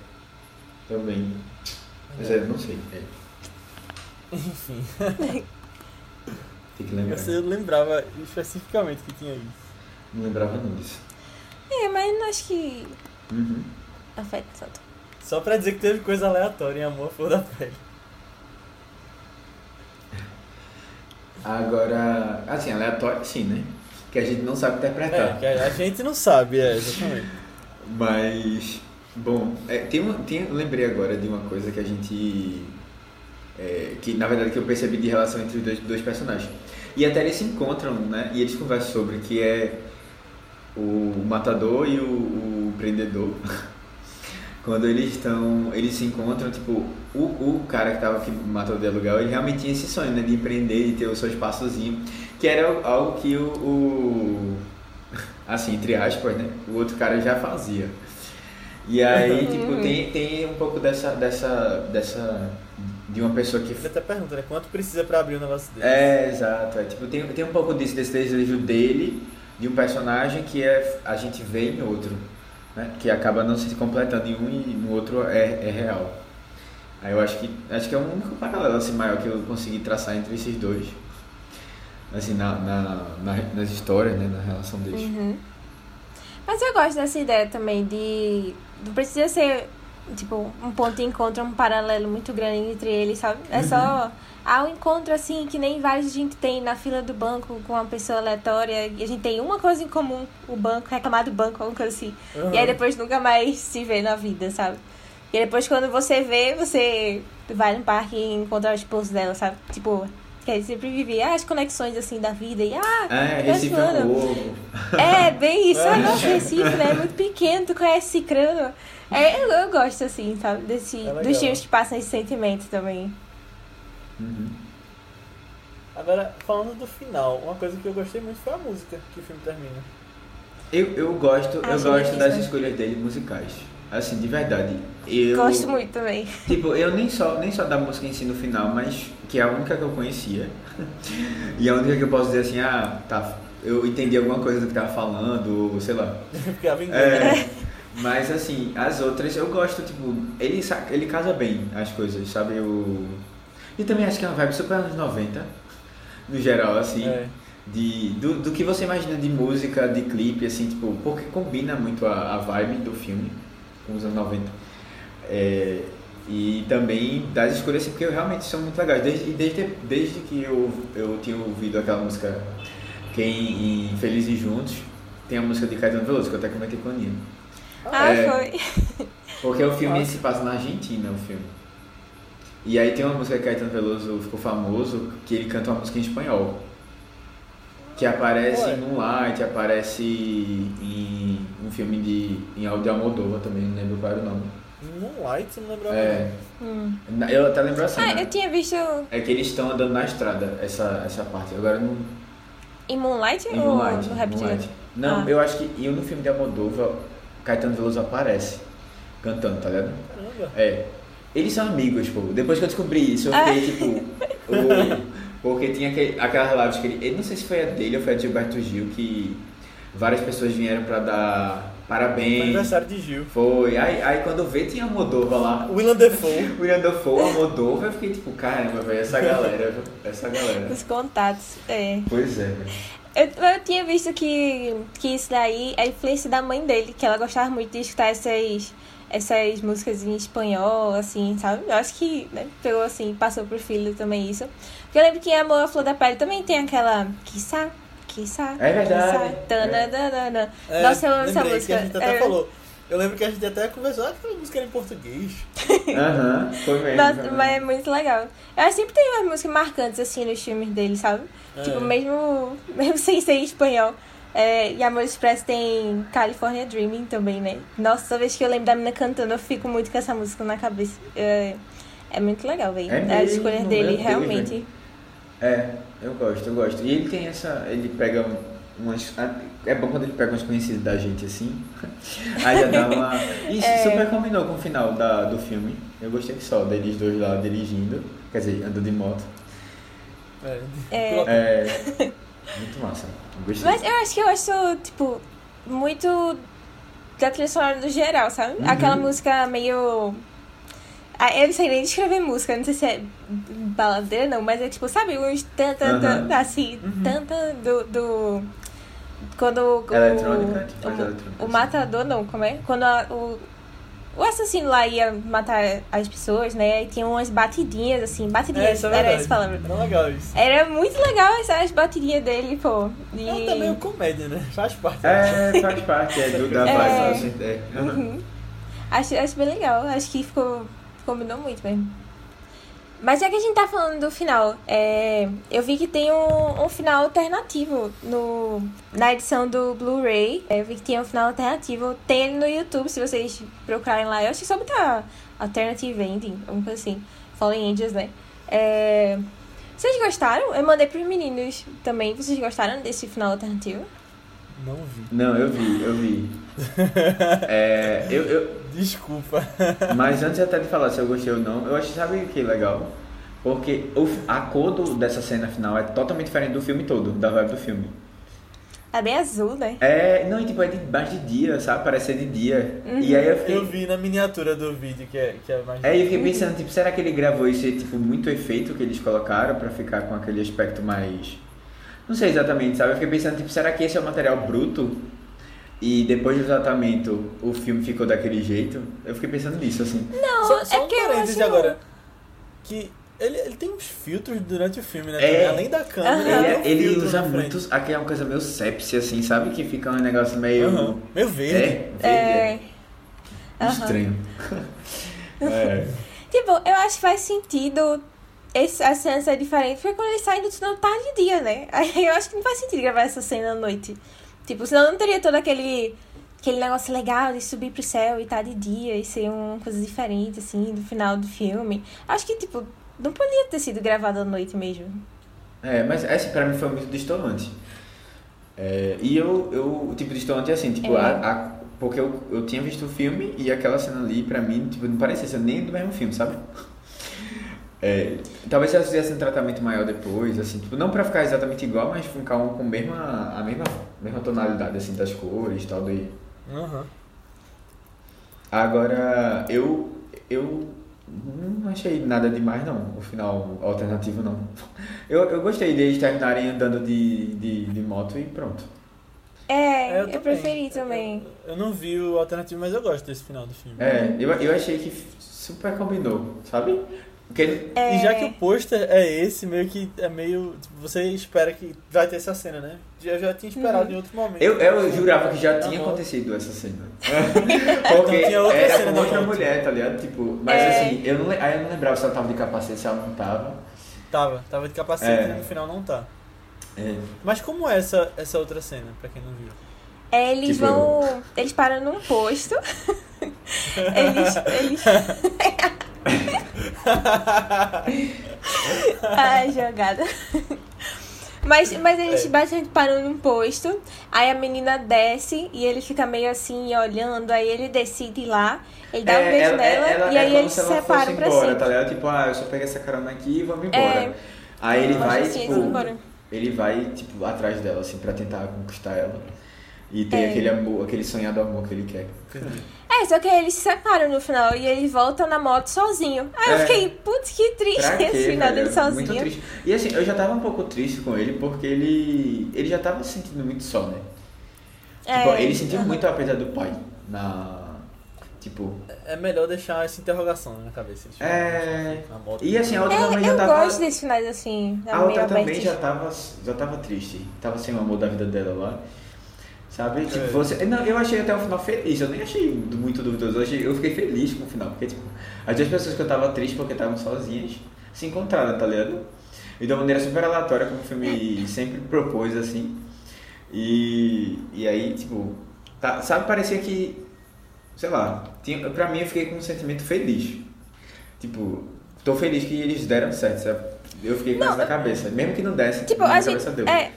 S1: Também. Mas é, não sei. [LAUGHS]
S2: Enfim, [LAUGHS]
S1: Tem que lembrar.
S2: você lembrava especificamente que tinha isso.
S1: Não lembrava não disso.
S3: É, mas não acho que
S1: Uhum.
S3: afeta tanto.
S2: Só pra dizer que teve coisa aleatória em Amor à Flor da Pele.
S1: Agora, assim, aleatório sim, né? Que a gente não sabe
S2: É,
S1: interpretar.
S2: que a gente não sabe, é, exatamente.
S1: Mas, bom, é, tem uma, tem, eu lembrei agora de uma coisa que a gente. é, que na verdade que eu percebi de relação entre os dois, dois personagens. E até eles se encontram, né? E eles conversam sobre que é o matador e o, o prendedor. [LAUGHS] Quando eles estão. Eles se encontram, tipo, o, o cara que tava que matou de aluguel, ele realmente tinha esse sonho, né? De empreender, de ter o seu espaçozinho. Que era algo que o- o [LAUGHS] assim, entre aspas, né? O outro cara já fazia. E aí, [LAUGHS] tipo, tem, tem um pouco dessa, dessa, dessa, de uma pessoa que...
S2: Ele até pergunta, né? Quanto precisa pra abrir um negócio desse?
S1: É, exato. É, tipo, tem, tem um pouco disso, desse desejo dele, de um personagem que é, a gente vê em outro, né? Que acaba não se completando em um e no outro é, é real. Aí eu acho que, acho que é o único paralelo, assim, maior que eu consegui traçar entre esses dois. Assim, na, na, na- nas histórias, né? Na relação deles.
S3: Uhum. Mas eu gosto dessa ideia também de. Não precisa ser, tipo, um ponto de encontro, um paralelo muito grande entre eles, sabe? É só. Há um encontro assim que nem vários a gente tem na fila do banco com uma pessoa aleatória e a gente tem uma coisa em comum, o banco, reclamar do banco, alguma coisa assim.
S2: Uhum.
S3: E aí depois nunca mais se vê na vida, sabe? E depois quando você vê, você vai no parque e encontra o esposo dela, sabe? Tipo, que aí sempre vive ah, as conexões assim da vida e ah,
S1: É,
S3: eu
S1: Recife é.
S3: É, bem isso. Ah, nossa, Recife, né? É muito pequeno, tu conhece Cicrano. É, eu, eu gosto, assim, sabe? Desse,
S2: É
S3: dos filmes que passam esse sentimento também.
S1: Uhum.
S2: Agora, falando do final, uma coisa que eu gostei muito foi a música que o filme termina.
S1: Eu, eu gosto, eu
S3: Achei
S1: gosto das escolhas dele musicais. Assim, de verdade. Eu,
S3: Gosto muito também. [LAUGHS]
S1: Tipo, eu nem só, nem só da música em si no final, mas que é a única que eu conhecia. [LAUGHS] e a única que eu posso dizer assim, ah, tá, eu entendi alguma coisa do que tava falando, ou sei lá. [LAUGHS]
S2: Ficava em
S1: É, mas assim, as outras eu gosto, tipo, ele, ele casa bem as coisas, sabe? Eu... E também acho que é uma vibe super anos 90, no geral, assim.
S2: É.
S1: De, do, do que você imagina de música, de clipe, assim, tipo, porque combina muito a, a vibe do filme com os anos 90. É, e também das escolhas, assim, porque realmente são muito legais. Desde, e desde, desde que eu, eu tinha ouvido aquela música Quem em Felizes Juntos, tem a música de Caetano Veloso, que eu até comentei com a Nina.
S3: Ah,
S1: É.
S3: foi.
S1: Porque o filme
S2: Nossa.
S1: se passa na Argentina, o filme. E aí tem uma música que Caetano Veloso ficou famoso, que ele canta uma música em espanhol. Que aparece
S2: Ué.
S1: em Moonlight, aparece em um filme de em Aldo Almodóvar também, não lembro qual era o nome.
S2: Moonlight, eu não lembrava.
S1: É,
S3: Hum.
S1: eu até lembro assim,
S3: Ah,
S1: né?
S3: eu tinha visto
S1: É que eles estão andando na estrada, essa, essa parte. Agora não.
S3: em Moonlight
S1: Em
S3: ou
S1: Moonlight.
S3: no?
S1: Moonlight. Não,
S3: Ah.
S1: eu acho que e no filme de Almodóvar, Caetano Veloso aparece cantando, tá ligado?
S2: Caramba.
S1: É. Eles são amigos, pô. Depois que eu descobri isso, eu fiquei tipo. [LAUGHS] o- porque tinha aquele, aquelas lives que ele. Eu não sei se foi a dele ou foi a de Gilberto Gil, que várias pessoas vieram pra dar
S2: Foi
S1: parabéns.
S2: aniversário de Gil.
S1: Foi. Aí, aí quando vê tinha a Moldova lá.
S2: William Defoe. [LAUGHS]
S1: William Dafoe, a Moldova, eu fiquei tipo, caramba, velho, essa galera, essa galera.
S3: Os contatos. É.
S1: Pois é, velho.
S3: Eu, eu tinha visto que, que isso daí é a influência da mãe dele, que ela gostava muito de escutar essas, essas músicas em espanhol, assim, sabe? Eu acho que né, pegou assim, passou pro filho também isso. Porque eu lembro que em Amor à Flor da Pele também tem aquela. Quissá, quissá.
S1: É verdade,
S3: quissá,
S1: é.
S3: tananana.
S2: É,
S3: Nossa, eu amo essa música.
S2: Que a gente até
S3: É.
S2: falou. Eu lembro que a gente até conversou, ah, aquela música era em português. [LAUGHS]
S1: Aham, foi mesmo.
S3: Nossa,
S1: foi mesmo.
S3: mas é muito legal. Eu acho que sempre tem umas músicas marcantes assim nos filmes dele, sabe?
S2: É.
S3: Tipo, mesmo, [LAUGHS] mesmo sem ser em espanhol. É, e Amor Express tem California Dreaming também, né? Nossa, toda vez que eu lembro da menina cantando, eu fico muito com essa música na cabeça. É, é muito legal, velho.
S1: É
S3: escolhas
S1: meu
S3: dele,
S1: Deus,
S3: realmente.
S1: É, eu gosto, eu gosto. E ele tem essa. Ele pega umas. É bom quando ele pega umas conhecidas da gente assim. [LAUGHS] Aí já dá uma. Isso
S3: É.
S1: super combinou com o final da, do filme. Eu gostei só deles dois lá dirigindo. Quer dizer, andando de moto.
S2: É.
S3: É.
S1: É. Muito massa. Eu gostei.
S3: Mas eu acho que eu acho, tipo, muito da trilha sonora do geral, sabe?
S1: Uhum.
S3: Aquela música meio. Ah, eu não sei nem descrever música, não sei se é baladeira, não, mas é tipo, sabe, uns tan, tan, tan, assim, tan, tan, do, do. Quando o.
S1: Eletrônica, tipo, faz
S3: o,
S1: eletrônica,
S3: o
S1: assim.
S3: matador, não, como é? Quando a- o. O assassino lá ia matar as pessoas, né? E tinha umas batidinhas, assim,
S2: É,
S3: batidinhas,
S2: isso é
S3: era essa palavra.
S2: Era legal isso.
S3: Era muito legal essas batidinhas dele, pô. E...
S2: É até meio comédia, né? Faz parte.
S1: É, faz parte, é do [LAUGHS] da
S3: É.
S1: vibe, assim, é.
S3: Uhum. Acho, acho bem legal. Acho que ficou. Combinou muito mesmo. Mas já que a gente tá falando do final, é, eu vi que tem um, um final alternativo no, na edição do Blu-ray. É, Eu vi que tinha um final alternativo. Tem ele no YouTube, se vocês procurarem lá. Eu acho que só botar Alternative Ending, alguma coisa assim. Fallen Angels, né? É, vocês gostaram? Eu mandei pros meninos também. Vocês gostaram desse final alternativo?
S2: Não vi.
S1: Não, eu vi, eu vi. [LAUGHS] É, eu, eu,
S2: Desculpa. [LAUGHS]
S1: Mas antes até de falar se eu gostei ou não, eu acho, sabe o que é legal? Porque o, a cor do- dessa cena final é totalmente diferente do filme todo, da vibe do filme.
S3: É bem azul, né?
S1: É, não, e tipo, é de, mais de dia, sabe? Parece ser de dia.
S3: Uhum.
S1: E aí eu fiquei.
S2: Eu vi na miniatura do vídeo, que é, que é mais.
S1: É, eu fiquei pensando, tipo, será que ele gravou isso e, tipo, muito efeito que eles colocaram pra ficar com aquele aspecto mais. Não sei exatamente, sabe? Eu fiquei pensando, tipo, será que esse é o material bruto? E depois do tratamento o filme ficou daquele jeito? Eu fiquei pensando nisso, assim.
S3: Não,
S2: Só, só
S3: é
S2: um
S3: que eu
S2: parênteses
S3: acho...
S2: agora. Que ele, ele tem uns filtros durante o filme, né?
S1: É.
S2: Além da câmera.
S1: Ele, ele
S2: filtro
S1: usa
S2: na frente.
S1: muito aquela coisa meio sepsi, assim, sabe? Que fica um negócio meio.
S2: Aham. Meio verde.
S1: É, verde,
S3: É...
S1: é. Estranho. é. [LAUGHS]
S3: Tipo, eu acho que faz sentido esse, a cena ser diferente, porque quando eles saem do túnel tá de dia, né? Aí [LAUGHS] eu acho que não faz sentido gravar essa cena à noite. Tipo, senão não teria todo aquele, aquele negócio legal de subir pro céu e tá de dia e ser uma coisa diferente, assim, do final do filme. Acho que, tipo, não podia ter sido gravado à noite mesmo.
S1: É, mas essa pra mim foi muito distoante. É, e eu, eu, o tipo distoante é assim, tipo,
S3: É.
S1: a, a- porque eu, eu tinha visto o filme e aquela cena ali, pra mim, tipo, não parecia ser nem do mesmo filme, sabe? É, talvez se elas fizessem um tratamento maior depois, assim, tipo, não pra ficar exatamente igual, mas ficar um, com a mesma, a mesma, mesma tonalidade, assim, das cores e tal, do...
S2: Aham.
S1: Agora, eu, eu não achei nada demais, não, o final alternativo, não. [LAUGHS] Eu, eu gostei deles terminarem andando de, de, de moto e pronto.
S3: É, eu,
S2: também.
S3: preferi também.
S2: Eu, eu não vi o alternativo, mas eu gosto desse final do filme.
S1: É, eu, eu achei que super combinou, sabe?
S3: É,
S2: E já que o pôster é esse, meio que é meio. Tipo, você espera que vai ter essa cena, né? Eu já tinha esperado em outro momento.
S1: eu, eu jurava que já tinha
S2: Aham.
S1: acontecido essa cena. [LAUGHS] Porque
S2: Então tinha outra
S1: era
S2: cena
S1: com outra mulher, tá ligado? Tipo, mas
S3: É.
S1: assim, eu não, aí eu não lembrava se ela tava de capacete, se ela não tava.
S2: Tava, tava de capacete
S1: É.
S2: e no final não tá.
S1: É.
S2: Mas como é essa, essa outra cena, pra quem não viu?
S3: É, eles
S1: Tipo-
S3: vão. Eles param num posto. [LAUGHS] eles. eles... [LAUGHS] Ai, jogada. Mas, mas eles
S2: É.
S3: basicamente param num posto, aí a menina desce e ele fica meio assim olhando, aí ele decide ir lá, ele dá um
S1: É,
S3: beijo
S1: ela-
S3: nela
S1: ela-
S3: e
S1: é
S3: aí eles
S1: se
S3: separam pra
S1: embora,
S3: sempre.
S1: tá ligado? Tipo, ah, eu só peguei essa carona aqui e vamos embora.
S3: É.
S1: Aí ele vai, tipo,
S3: embora.
S1: ele vai, tipo, atrás dela, assim, pra tentar conquistar ela. E tem
S3: É.
S1: aquele amor, aquele sonhado amor que ele quer.
S3: É, só que aí eles se separam no final e ele volta na moto sozinho. Aí eu
S1: É.
S3: fiquei, putz, que triste
S1: Pra quê,
S3: esse final
S1: velho?
S3: dele
S1: Muito
S3: sozinho.
S1: triste. E assim, eu já tava um pouco triste com ele porque ele. Ele já tava se sentindo muito só, né? Tipo,
S3: É,
S1: ele sentiu
S3: aham.
S1: muito a perda do pai. Na. Tipo.
S2: É melhor deixar essa interrogação na cabeça. tipo,
S1: É.
S2: Na moto.
S1: E assim, a outra também
S3: É,
S1: já
S3: eu
S1: tava.
S3: gosto desses finais assim,
S1: A outra também já tava, já tava triste. Tava sem o amor da vida dela lá. Sabe? Tipo,
S2: É.
S1: você. Não, eu achei até o final feliz. Eu nem achei muito duvidoso. Eu, achei, eu fiquei feliz com o final. Porque, tipo, as duas pessoas que eu tava triste porque estavam sozinhas se encontraram, tá ligado? E de uma maneira super aleatória, como o filme sempre propôs, assim. E, e aí, tipo, tá, sabe, parecia que. Sei lá, tinha, pra mim eu fiquei com um sentimento feliz. Tipo, tô feliz que eles deram certo, sabe? Eu fiquei com
S3: Não,
S1: isso na cabeça. Mesmo que não desse,
S3: Tipo, a gente.
S1: cabeça deu.
S3: É.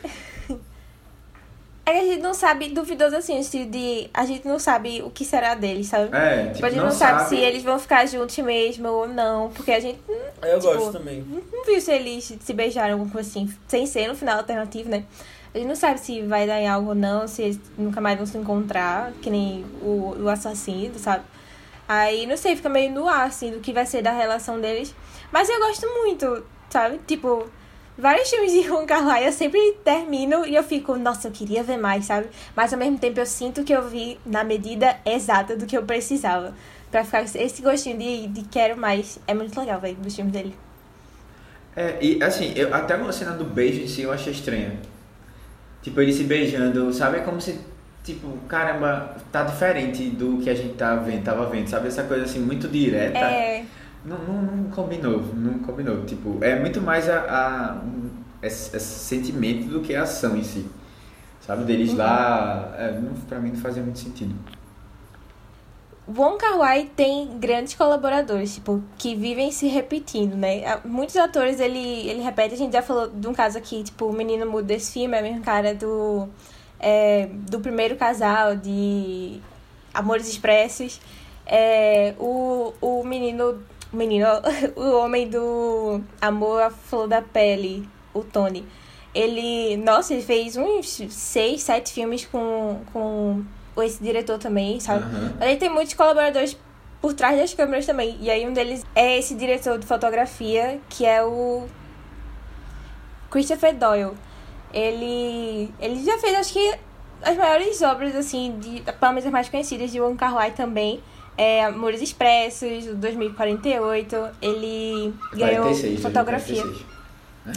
S3: É que a gente não sabe, duvidoso assim, de. A gente não sabe o que será deles, sabe?
S1: É, tipo,
S3: Tipo, a gente
S1: não,
S3: não, sabe, se eles vão ficar juntos mesmo ou não. Porque a gente
S2: Aí eu
S3: tipo,
S2: gosto também.
S3: não viu se eles se beijaram, alguma coisa assim, sem ser no final alternativo, né? A gente não sabe se vai dar em algo ou não, se eles nunca mais vão se encontrar, que nem o, o assassino, sabe? Aí, não sei, fica meio no ar, assim, do que vai ser da relação deles. Mas eu gosto muito, sabe? Tipo, vários filmes de Wong Kar Wai eu sempre termino e eu fico, nossa, eu queria ver mais, sabe? Mas ao mesmo tempo eu sinto que eu vi na medida exata do que eu precisava. Pra ficar esse gostinho de, de quero mais. É muito legal, velho, dos filmes dele.
S1: É, e assim, eu, até a cena do beijo em si eu achei estranha. Tipo, ele se beijando, sabe? É como se, tipo, caramba, tá diferente do que a gente tá vendo, tava vendo, sabe? Essa coisa assim, muito direta.
S3: É.
S1: Não, não, não combinou, não combinou. Tipo, é muito mais a, a- um- esse, esse sentimento do que a ação em si. Sabe? Deles lá, é, não, pra mim não fazia muito sentido.
S3: Wong Kar Wai tem grandes colaboradores, tipo, que vivem se repetindo, né? Muitos atores ele, ele repete, a gente já falou de um caso aqui, tipo, o menino mudo desse filme é o mesmo cara do, é, do primeiro casal, de Amores Expressos. É, o, o menino, o menino, [LAUGHS] o homem do Amor à Flor da Pele, o Tony. Ele, nossa, ele fez uns seis, sete filmes com, com esse diretor também, sabe?
S1: Aham.
S3: Mas ele tem muitos colaboradores por trás das câmeras também. E aí um deles é esse diretor de fotografia, que é o Christopher Doyle. Ele, ele já fez, acho que, as maiores obras, assim, de, pelo menos as mais conhecidas de Wong Kar Wai também. É Amores Expressos, o 2048. Ele ganhou
S1: 46,
S3: fotografia.
S1: 46.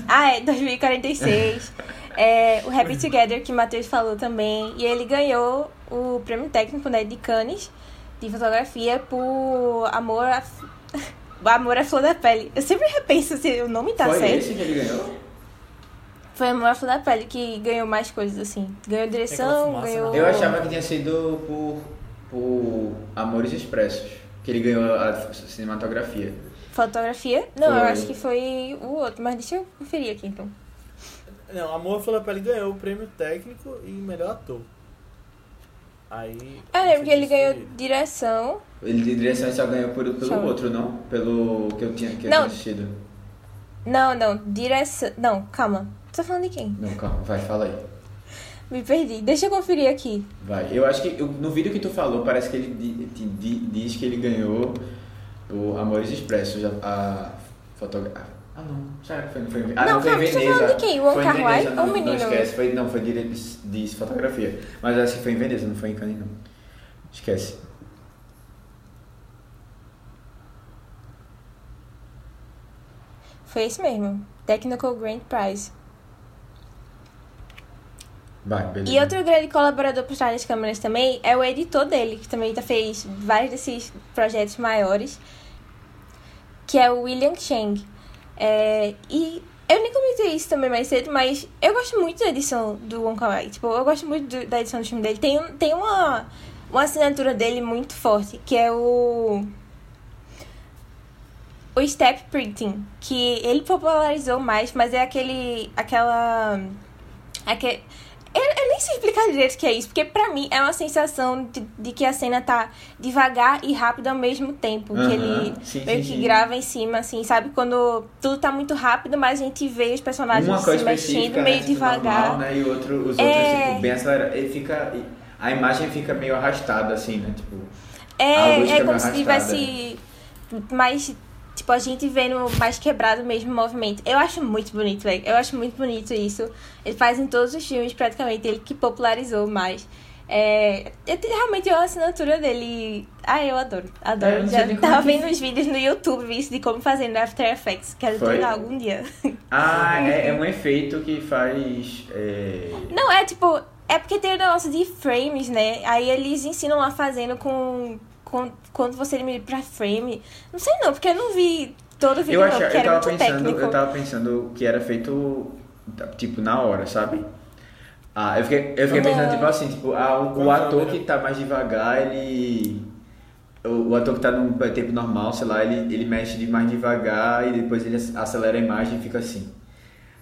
S3: Ah, é, 2046. é, o Happy Together, que o Matheus falou também. E ele ganhou o prêmio técnico né, de Cannes de fotografia por Amor à, [LAUGHS] Amor à Flor da Pele. Eu sempre repenso se o nome tá
S1: Foi
S3: certo.
S1: esse que ele ganhou?
S3: Foi Amor à Flor da Pele que ganhou mais coisas, assim. Ganhou direção,
S2: fumaça,
S3: ganhou...
S2: né?
S1: Eu achava que tinha sido por, por Amores Expressos. Que ele ganhou a cinematografia.
S3: Fotografia? Não, eu
S1: Foi.
S3: acho que foi o outro. Mas deixa eu conferir aqui, então.
S2: Não, Amor Flor da Pele ganhou o prêmio técnico e melhor ator. Aí.
S3: Eu lembro que ele ganhou
S2: ele.
S3: direção.
S1: Ele de direção só ganhou por, pelo outro, não? Pelo que eu tinha, que eu
S3: Não.
S1: assistido.
S3: Não, não, direção. Não, calma. Tô falando de quem?
S1: Não, calma, vai, fala aí.
S3: Me perdi. Deixa eu conferir aqui.
S1: Vai. Eu acho que eu- no vídeo que tu falou, parece que ele di- di- di- diz que ele ganhou o Amores Expressos, a, a fotografia. Ah, não. Será que foi, foi em Ah,
S3: Não,
S1: não, foi em
S3: você tá
S1: Veneza.
S3: falando de quem? O Wong
S1: Veneza,
S3: ou o menino?
S1: Não esquece, foi, não, foi de, de, fotografia. Mas acho que foi em Veneza, não foi em Cannes, não. Esquece.
S3: Foi esse mesmo. Technical Grand Prize.
S1: Vai, beleza.
S3: E outro grande colaborador por trás das câmeras também é o editor dele, que também já fez vários desses projetos maiores, que é o William Chang. É, e eu nem comentei isso também mais cedo, mas eu gosto muito da edição do Wong Kar-wai. Tipo, eu gosto muito do- da edição do filme dele. Tem, tem uma, uma assinatura dele muito forte, que é o... O Step Printing, que ele popularizou mais, mas é aquele... Aquela... Aquele, eu, eu nem sei explicar direito o que é isso, porque pra mim é uma sensação de, de que a cena tá devagar e rápido ao mesmo tempo.
S1: Aham,
S3: Que ele
S1: sim,
S3: meio
S1: sim,
S3: que
S1: sim.
S3: grava em cima, assim, sabe? Quando tudo tá muito rápido, mas a gente vê os personagens
S1: Uma
S3: se mexendo meio
S1: né, tipo,
S3: devagar.
S1: normal, né? E outro, os
S3: É.
S1: outros, tipo, bem acelerados. Ele fica... A imagem fica meio arrastada, assim, né? Tipo...
S3: É, é como
S1: mais
S3: se
S1: arrastada.
S3: tivesse mais. Tipo, a gente vendo mais quebrado mesmo o movimento. Eu acho muito bonito, velho. Eu acho muito bonito isso. Ele faz em todos os filmes, praticamente. Ele que popularizou mais. É, eu, te- realmente é uma assinatura dele. Ah, eu adoro.
S1: É, eu
S3: Adoro.
S1: não sei
S3: Já tava
S1: que-
S3: vendo os vídeos no YouTube isso de como fazer no After Effects. Quero
S1: Foi?
S3: treinar algum dia.
S1: Ah, é, é um efeito que faz... é,
S3: Não, é tipo. É porque tem o negócio de frames, né? Aí eles ensinam lá fazendo com. Quando você limita pra frame. Não sei não, porque eu não vi todo o vídeo,
S1: Eu,
S3: não,
S1: achava,
S3: porque
S1: eu,
S3: era
S1: tava
S3: muito
S1: pensando,
S3: técnico.
S1: eu tava pensando que era feito, tipo, na hora, sabe? Ah, eu fiquei, eu fiquei pensando,
S3: Não.
S1: tipo assim, tipo, ah, o, o ator que tá mais devagar, ele... O, o ator que tá num tempo normal, sei lá, ele, ele mexe de mais devagar e depois ele acelera a imagem e fica assim.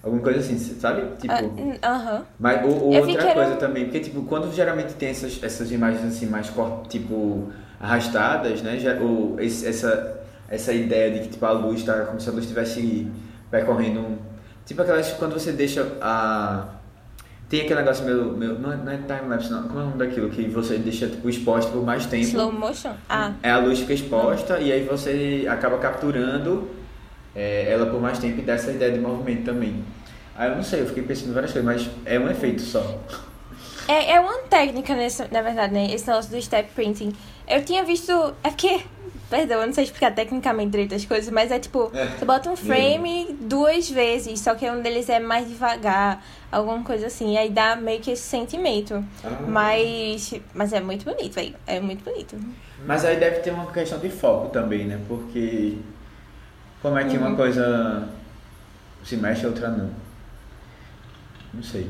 S1: Alguma coisa assim, sabe? Tipo...
S3: Ah, Aham.
S1: Mas ou, ou outra
S3: era
S1: coisa
S3: um-
S1: também, porque tipo, quando geralmente tem essas, essas imagens assim mais tipo arrastadas, né? Já, ou esse- essa, essa ideia de que tipo, a luz tá como se a luz estivesse percorrendo um. Tipo aquelas quando você deixa a. Tem aquele negócio meu. meu não, é, não é time-lapse, não. Como é o nome daquilo? Que você deixa tipo, exposto por mais tempo.
S3: Slow motion? Ah.
S1: É, a luz fica exposta e aí você acaba capturando é, ela por mais tempo e dá essa ideia de movimento também. Aí eu não sei, eu fiquei pensando várias coisas, mas é um efeito só.
S3: É, é uma técnica, nesse, na verdade, né? Esse negócio do step printing. Eu tinha visto. É porque. Perdão, eu não sei explicar tecnicamente direito as coisas, mas é tipo,
S1: É.
S3: você bota um frame duas vezes, só que um deles é mais devagar, alguma coisa assim. Aí dá meio que esse sentimento.
S1: Ah.
S3: Mas. Mas é muito bonito, velho. É muito bonito.
S1: Mas aí deve ter uma questão de foco também, né? Porque como é que
S3: Uhum.
S1: uma coisa se mexe e a outra não? Não sei.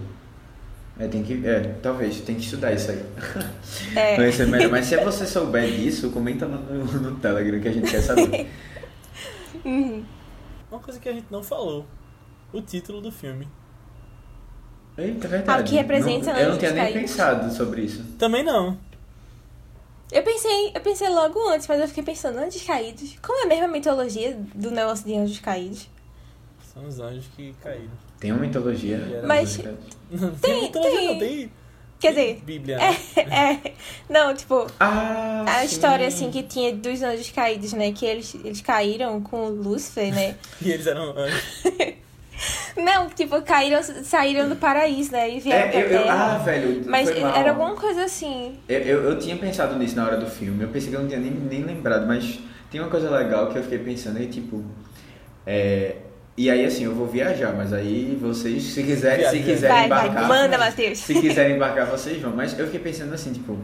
S1: É, tem que. É, talvez, tem que estudar isso aí.
S3: É. [LAUGHS]
S1: Mas se você souber disso, comenta no, no Telegram que a gente quer saber. [LAUGHS]
S3: Uhum.
S2: Uma coisa que a gente não falou. O título do filme.
S1: Eita, é verdade.
S3: Ah, o que representa
S1: Não- Eu não tinha nem pensado sobre isso.
S2: Também não.
S3: Eu pensei, eu pensei logo antes, mas eu fiquei pensando, anjos caídos. Como é mesmo a mitologia do negócio de anjos caídos?
S2: São os anjos que caíram.
S1: Tem uma mitologia.
S3: Mas- [LAUGHS]
S2: Não
S3: Tem,
S2: mitologia,
S3: tem.
S2: não, tem
S3: Quer dizer,
S2: Bíblia, né?
S3: é, é. Não, tipo,
S1: Ah,
S3: a
S1: sim.
S3: história assim que tinha dos anjos caídos, né? Que eles, eles caíram com o Lúcifer, né? [LAUGHS]
S2: E eles eram anjos. [LAUGHS] [LAUGHS]
S3: Não, tipo, caíram, saíram do paraíso, né? E vieram
S1: É,
S3: pra
S1: eu, eu, ah, velho.
S3: Mas
S1: foi mal.
S3: era alguma coisa assim.
S1: Eu, eu, eu tinha pensado nisso na hora do filme. Eu pensei que eu não tinha nem, nem lembrado, mas tem uma coisa legal que eu fiquei pensando aí, tipo. É, e aí, assim, eu vou viajar, mas aí vocês, se quiserem, se quiserem
S3: Vai, vai,
S1: embarcar.
S3: manda, Matheus.
S1: Se quiserem embarcar, vocês vão. Mas eu fiquei pensando assim, tipo.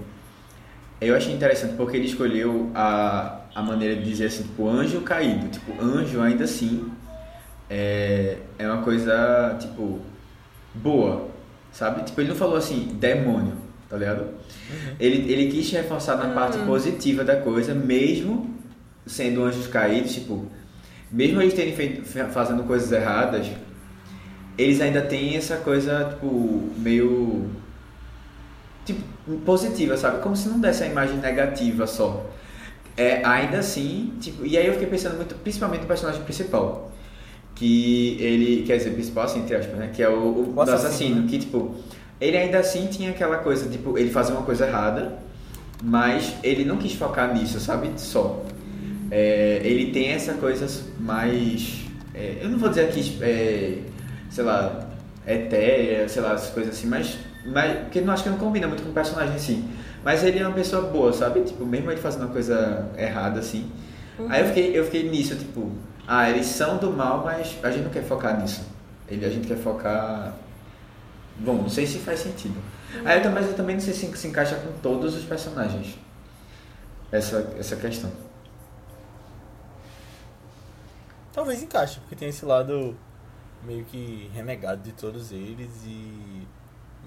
S1: Eu achei interessante porque ele escolheu a, a maneira de dizer assim, tipo, anjo caído. Tipo, anjo ainda assim é, é uma coisa, tipo, boa, sabe? Tipo, ele não falou assim, demônio, tá ligado? Ele, ele quis reforçar na parte positiva da coisa, mesmo sendo anjos caídos, tipo, mesmo eles terem feito, fa- fazendo coisas erradas, eles ainda têm essa coisa, tipo, meio tipo, positiva, sabe? Como se não desse a imagem negativa só. É, ainda assim, tipo, e aí eu fiquei pensando muito, principalmente no personagem principal. Que ele, quer dizer, principal assim, entre aspas, né? Que é o, o,
S2: O assassino,
S1: assassino,
S2: né?
S1: que tipo, ele ainda assim tinha aquela coisa, tipo, ele fazia uma coisa errada, mas ele não quis focar nisso, sabe? Só. É, ele tem essa coisa mais. é, eu não vou dizer aqui, é, sei lá, etérea, sei lá, essas coisas assim, mas, mas. Porque eu não acho que não combina muito com o personagem em si. Mas ele é uma pessoa boa, sabe? Tipo, mesmo ele fazendo uma coisa errada assim. Aí eu fiquei, eu fiquei nisso, tipo, ah, eles são do mal, mas a gente não quer focar nisso. Ele, a gente quer focar. Bom, não sei se faz sentido. Aí eu, também- mas eu também não sei se se encaixa com todos os personagens. Essa, essa questão.
S2: Talvez encaixe, porque tem esse lado meio que renegado de todos eles e.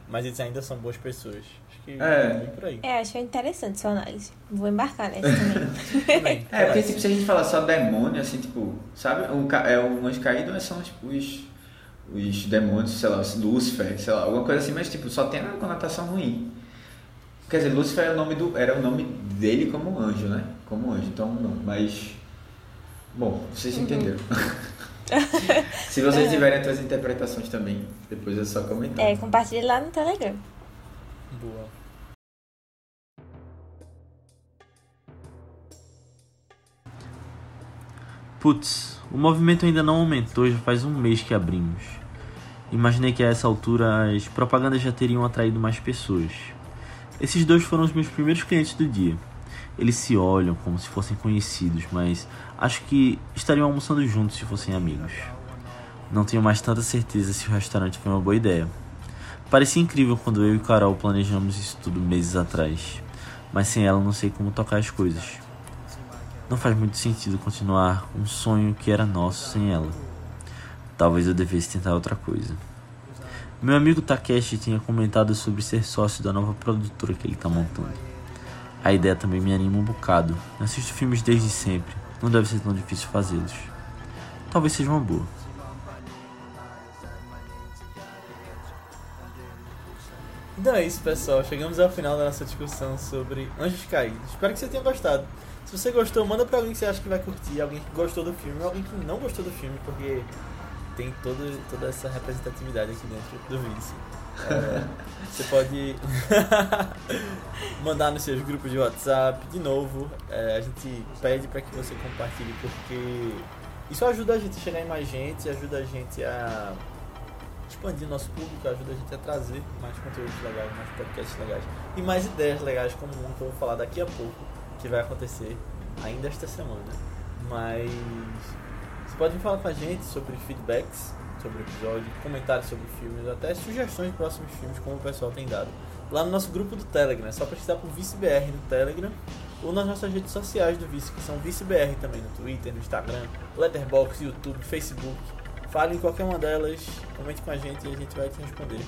S2: Mas eles ainda são boas pessoas. Que
S1: É.
S2: por aí.
S3: É, acho interessante sua análise. Vou embarcar nessa também. [LAUGHS]
S1: É, porque tipo, se a gente falar só demônio, assim, tipo, sabe? Ca- é, um anjo caído são tipo, os, os demônios, sei lá, os Lúcifer, sei lá, alguma coisa assim, mas tipo, só tem a conotação ruim. Quer dizer, Lúcifer era o nome, do, era o nome dele como anjo, né? Como anjo, então não, mas. Bom, vocês entenderam. [LAUGHS] se vocês tiverem outras interpretações também, depois é só comentar.
S3: É, compartilhe lá no Telegram.
S2: Boa.
S4: Putz, o movimento ainda não aumentou, já faz um mês que abrimos. Imaginei que a essa altura as propagandas já teriam atraído mais pessoas. Esses dois foram os meus primeiros clientes do dia. Eles se olham como se fossem conhecidos, mas acho que estariam almoçando juntos se fossem amigos. Não tenho mais tanta certeza se o restaurante foi uma boa ideia. Parecia incrível quando eu e Carol planejamos isso tudo meses atrás, mas sem ela não sei como tocar as coisas. Não faz muito sentido continuar um sonho que era nosso sem ela. Talvez eu devesse tentar outra coisa. Meu amigo Takeshi tinha comentado sobre ser sócio da nova produtora que ele está montando. A ideia também me anima um bocado. Assisto filmes desde sempre, não deve ser tão difícil fazê-los. Talvez seja uma boa.
S2: Então é isso, pessoal. Chegamos ao final da nossa discussão sobre Anjos Caídos. Espero que você tenha gostado. Se você gostou, manda pra alguém que você acha que vai curtir, alguém que gostou do filme, alguém que não gostou do filme, porque tem todo, toda essa representatividade aqui dentro do Vice. É, você pode [LAUGHS] mandar nos seus grupos de WhatsApp. De novo, é, a gente pede para que você compartilhe, porque isso ajuda a gente a chegar em mais gente, ajuda a gente a expandir nosso público, ajuda a gente a trazer mais conteúdos legais, mais podcasts legais e mais ideias legais como um que eu vou falar daqui a pouco, que vai acontecer ainda esta semana. Mas você pode falar com a gente sobre feedbacks sobre o episódio, comentários sobre filmes, até sugestões de próximos filmes, como o pessoal tem dado. Lá no nosso grupo do Telegram, é só pesquisar por ViceBR no Telegram ou nas nossas redes sociais do Vice, que são ViceBR também, no Twitter, no Instagram, Letterboxd, YouTube, Facebook. Fale em qualquer uma delas, comente com a gente e a gente vai te responder.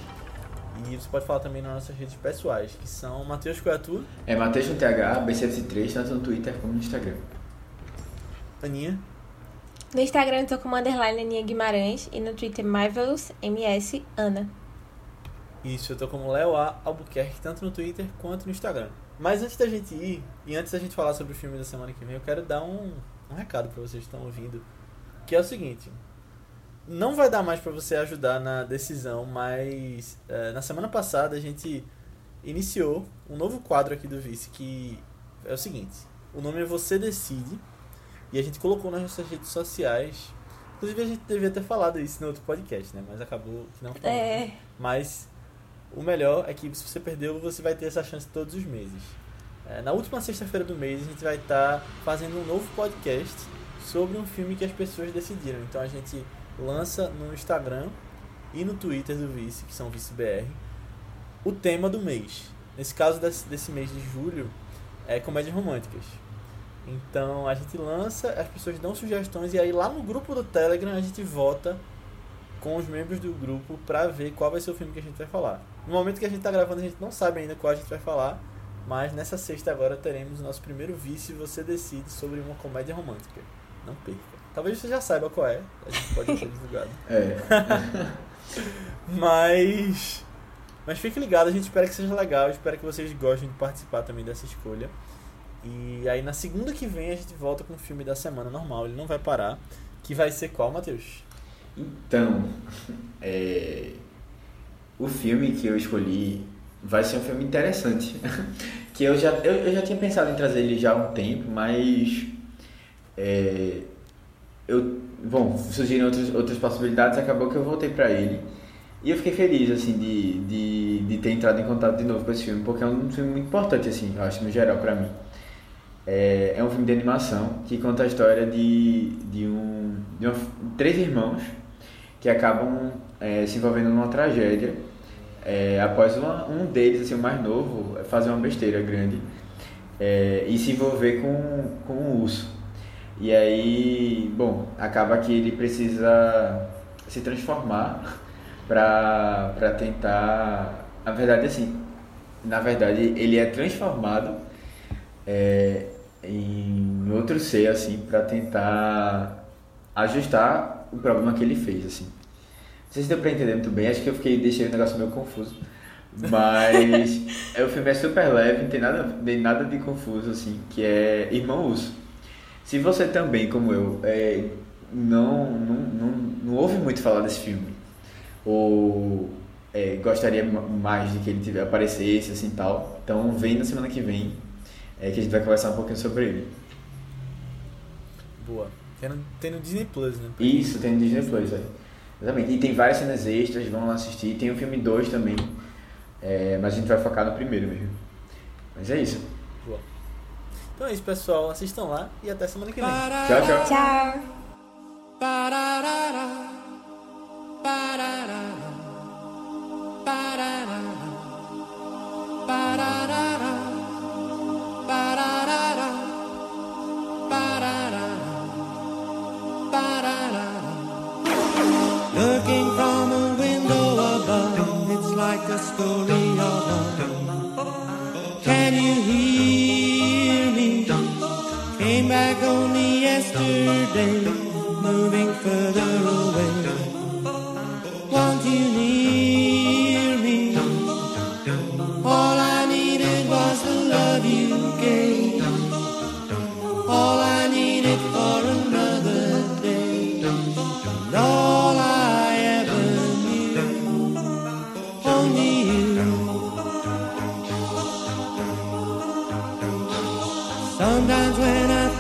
S2: E você pode falar também nas nossas redes pessoais, que são Matheus Coiatu,
S1: É Matheus no TH, B73, tanto no Twitter como no Instagram.
S2: Aninha,
S3: No Instagram eu tô como underline Aninha Guimarães e no Twitter Marvelous MS Ana.
S2: Isso, eu tô como Léo A. Albuquerque, tanto no Twitter quanto no Instagram. Mas antes da gente ir, e antes da gente falar sobre o filme da semana que vem, eu quero dar um, um recado pra vocês que estão ouvindo. Que é o seguinte. Não vai dar mais pra você ajudar na decisão, mas eh, na semana passada a gente iniciou um novo quadro aqui do Vice, que é o seguinte. O nome é Você Decide, e a gente colocou nas nossas redes sociais. Inclusive a gente devia ter falado isso no outro podcast, né? Mas acabou que não falamos.
S3: É.
S2: Mas o melhor é que se você perdeu, você vai ter essa chance todos os meses. É, na última sexta-feira do mês, a gente vai estar fazendo um novo podcast sobre um filme que as pessoas decidiram. Então a gente lança no Instagram e no Twitter do Vice, que são ViceBR, o tema do mês. Nesse caso desse, desse mês de julho, é comédias românticas. Então a gente lança, as pessoas dão sugestões e aí lá no grupo do Telegram a gente vota com os membros do grupo pra ver qual vai ser o filme que a gente vai falar. No momento que a gente tá gravando, a gente não sabe ainda qual a gente vai falar, mas nessa sexta agora teremos o nosso primeiro vice você decide sobre uma comédia romântica. Não perca. Talvez você já saiba qual é, a gente pode ser divulgado.
S1: É.
S2: Mas. [LAUGHS] Mas Mas fique ligado, a gente espera que seja legal, espero que vocês gostem de participar também dessa escolha. E aí na segunda que vem a gente volta com o filme da semana normal, ele não vai parar. Que vai ser qual, Matheus?
S1: Então, é, o filme que eu escolhi vai ser um filme interessante. [LAUGHS] que eu já, eu, eu já tinha pensado em trazer ele já há um tempo, mas é, eu, bom, surgiram outras, outras possibilidades, acabou que eu voltei para ele. E eu fiquei feliz, assim, de, de, de ter entrado em contato de novo com esse filme, porque é um filme muito importante, assim, eu acho, no geral, para mim. É, é um filme de animação que conta a história de, de, um, de uma, três irmãos que acabam é, se envolvendo numa tragédia é, após uma, um deles, assim, o mais novo, fazer uma besteira grande é, e se envolver com, com um urso. E aí, bom, acaba que ele precisa se transformar [LAUGHS] para tentar. Na verdade, assim, na verdade, ele é transformado é, em outro ser, assim, para tentar ajustar o problema que ele fez, assim. Não sei se deu pra entender muito bem, acho que eu fiquei, deixei o negócio meio confuso. Mas [LAUGHS] é, o filme é super leve, não tem nada, tem nada de confuso, assim, que é Irmão Urso. Se você também, como eu, é, não, não, não, não ouve muito falar desse filme, ou é, gostaria mais de que ele tiver, aparecesse assim tal, então vem na semana que vem é, que a gente vai conversar um pouquinho sobre ele.
S2: Boa. Tem no, tem no Disney Plus, né?
S1: Isso, tem no Disney Plus, é. Exatamente. E tem várias cenas extras, vão lá assistir. Tem o filme 2 também, é, mas a gente vai focar no primeiro mesmo. Mas é isso.
S2: Então é isso, pessoal. Assistam lá e até semana que vem.
S1: Tchau, tchau.
S3: Tchau.
S5: Looking from a window above, it's like a story Back only yesterday, moving further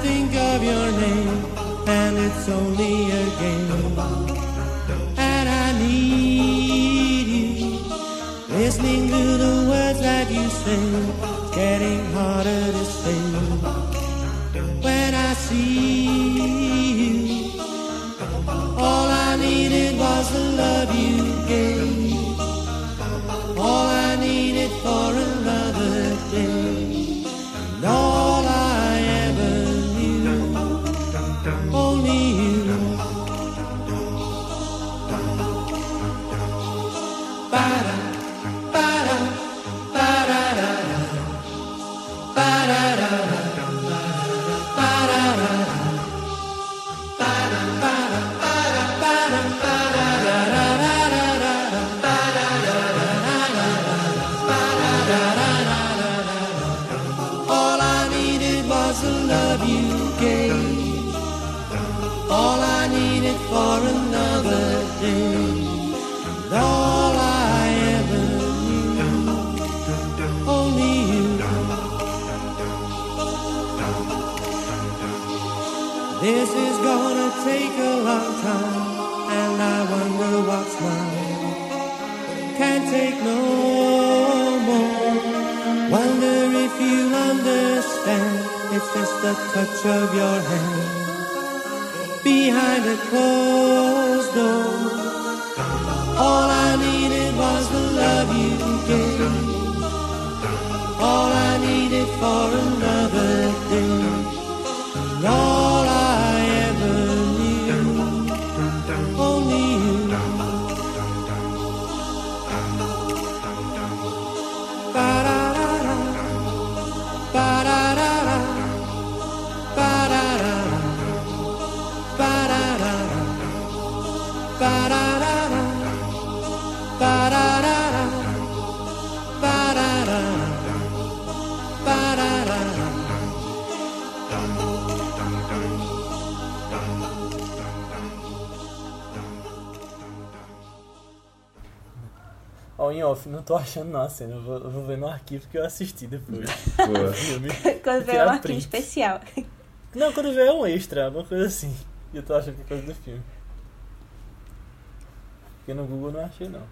S5: think of your name, and it's only a game, and I need you, listening to the words that you sing, it's getting harder to stay. The touch of your hand behind a closed door.
S2: Off, não tô achando não a cena. Eu vou, eu vou ver no arquivo que eu assisti depois. [LAUGHS] [LAUGHS]
S3: Quando vê
S2: Tirar
S3: um arquivo
S2: print.
S3: especial.
S2: Não, quando vê é um extra, alguma coisa assim. E eu tô achando que é coisa do filme. Porque no Google eu não achei não.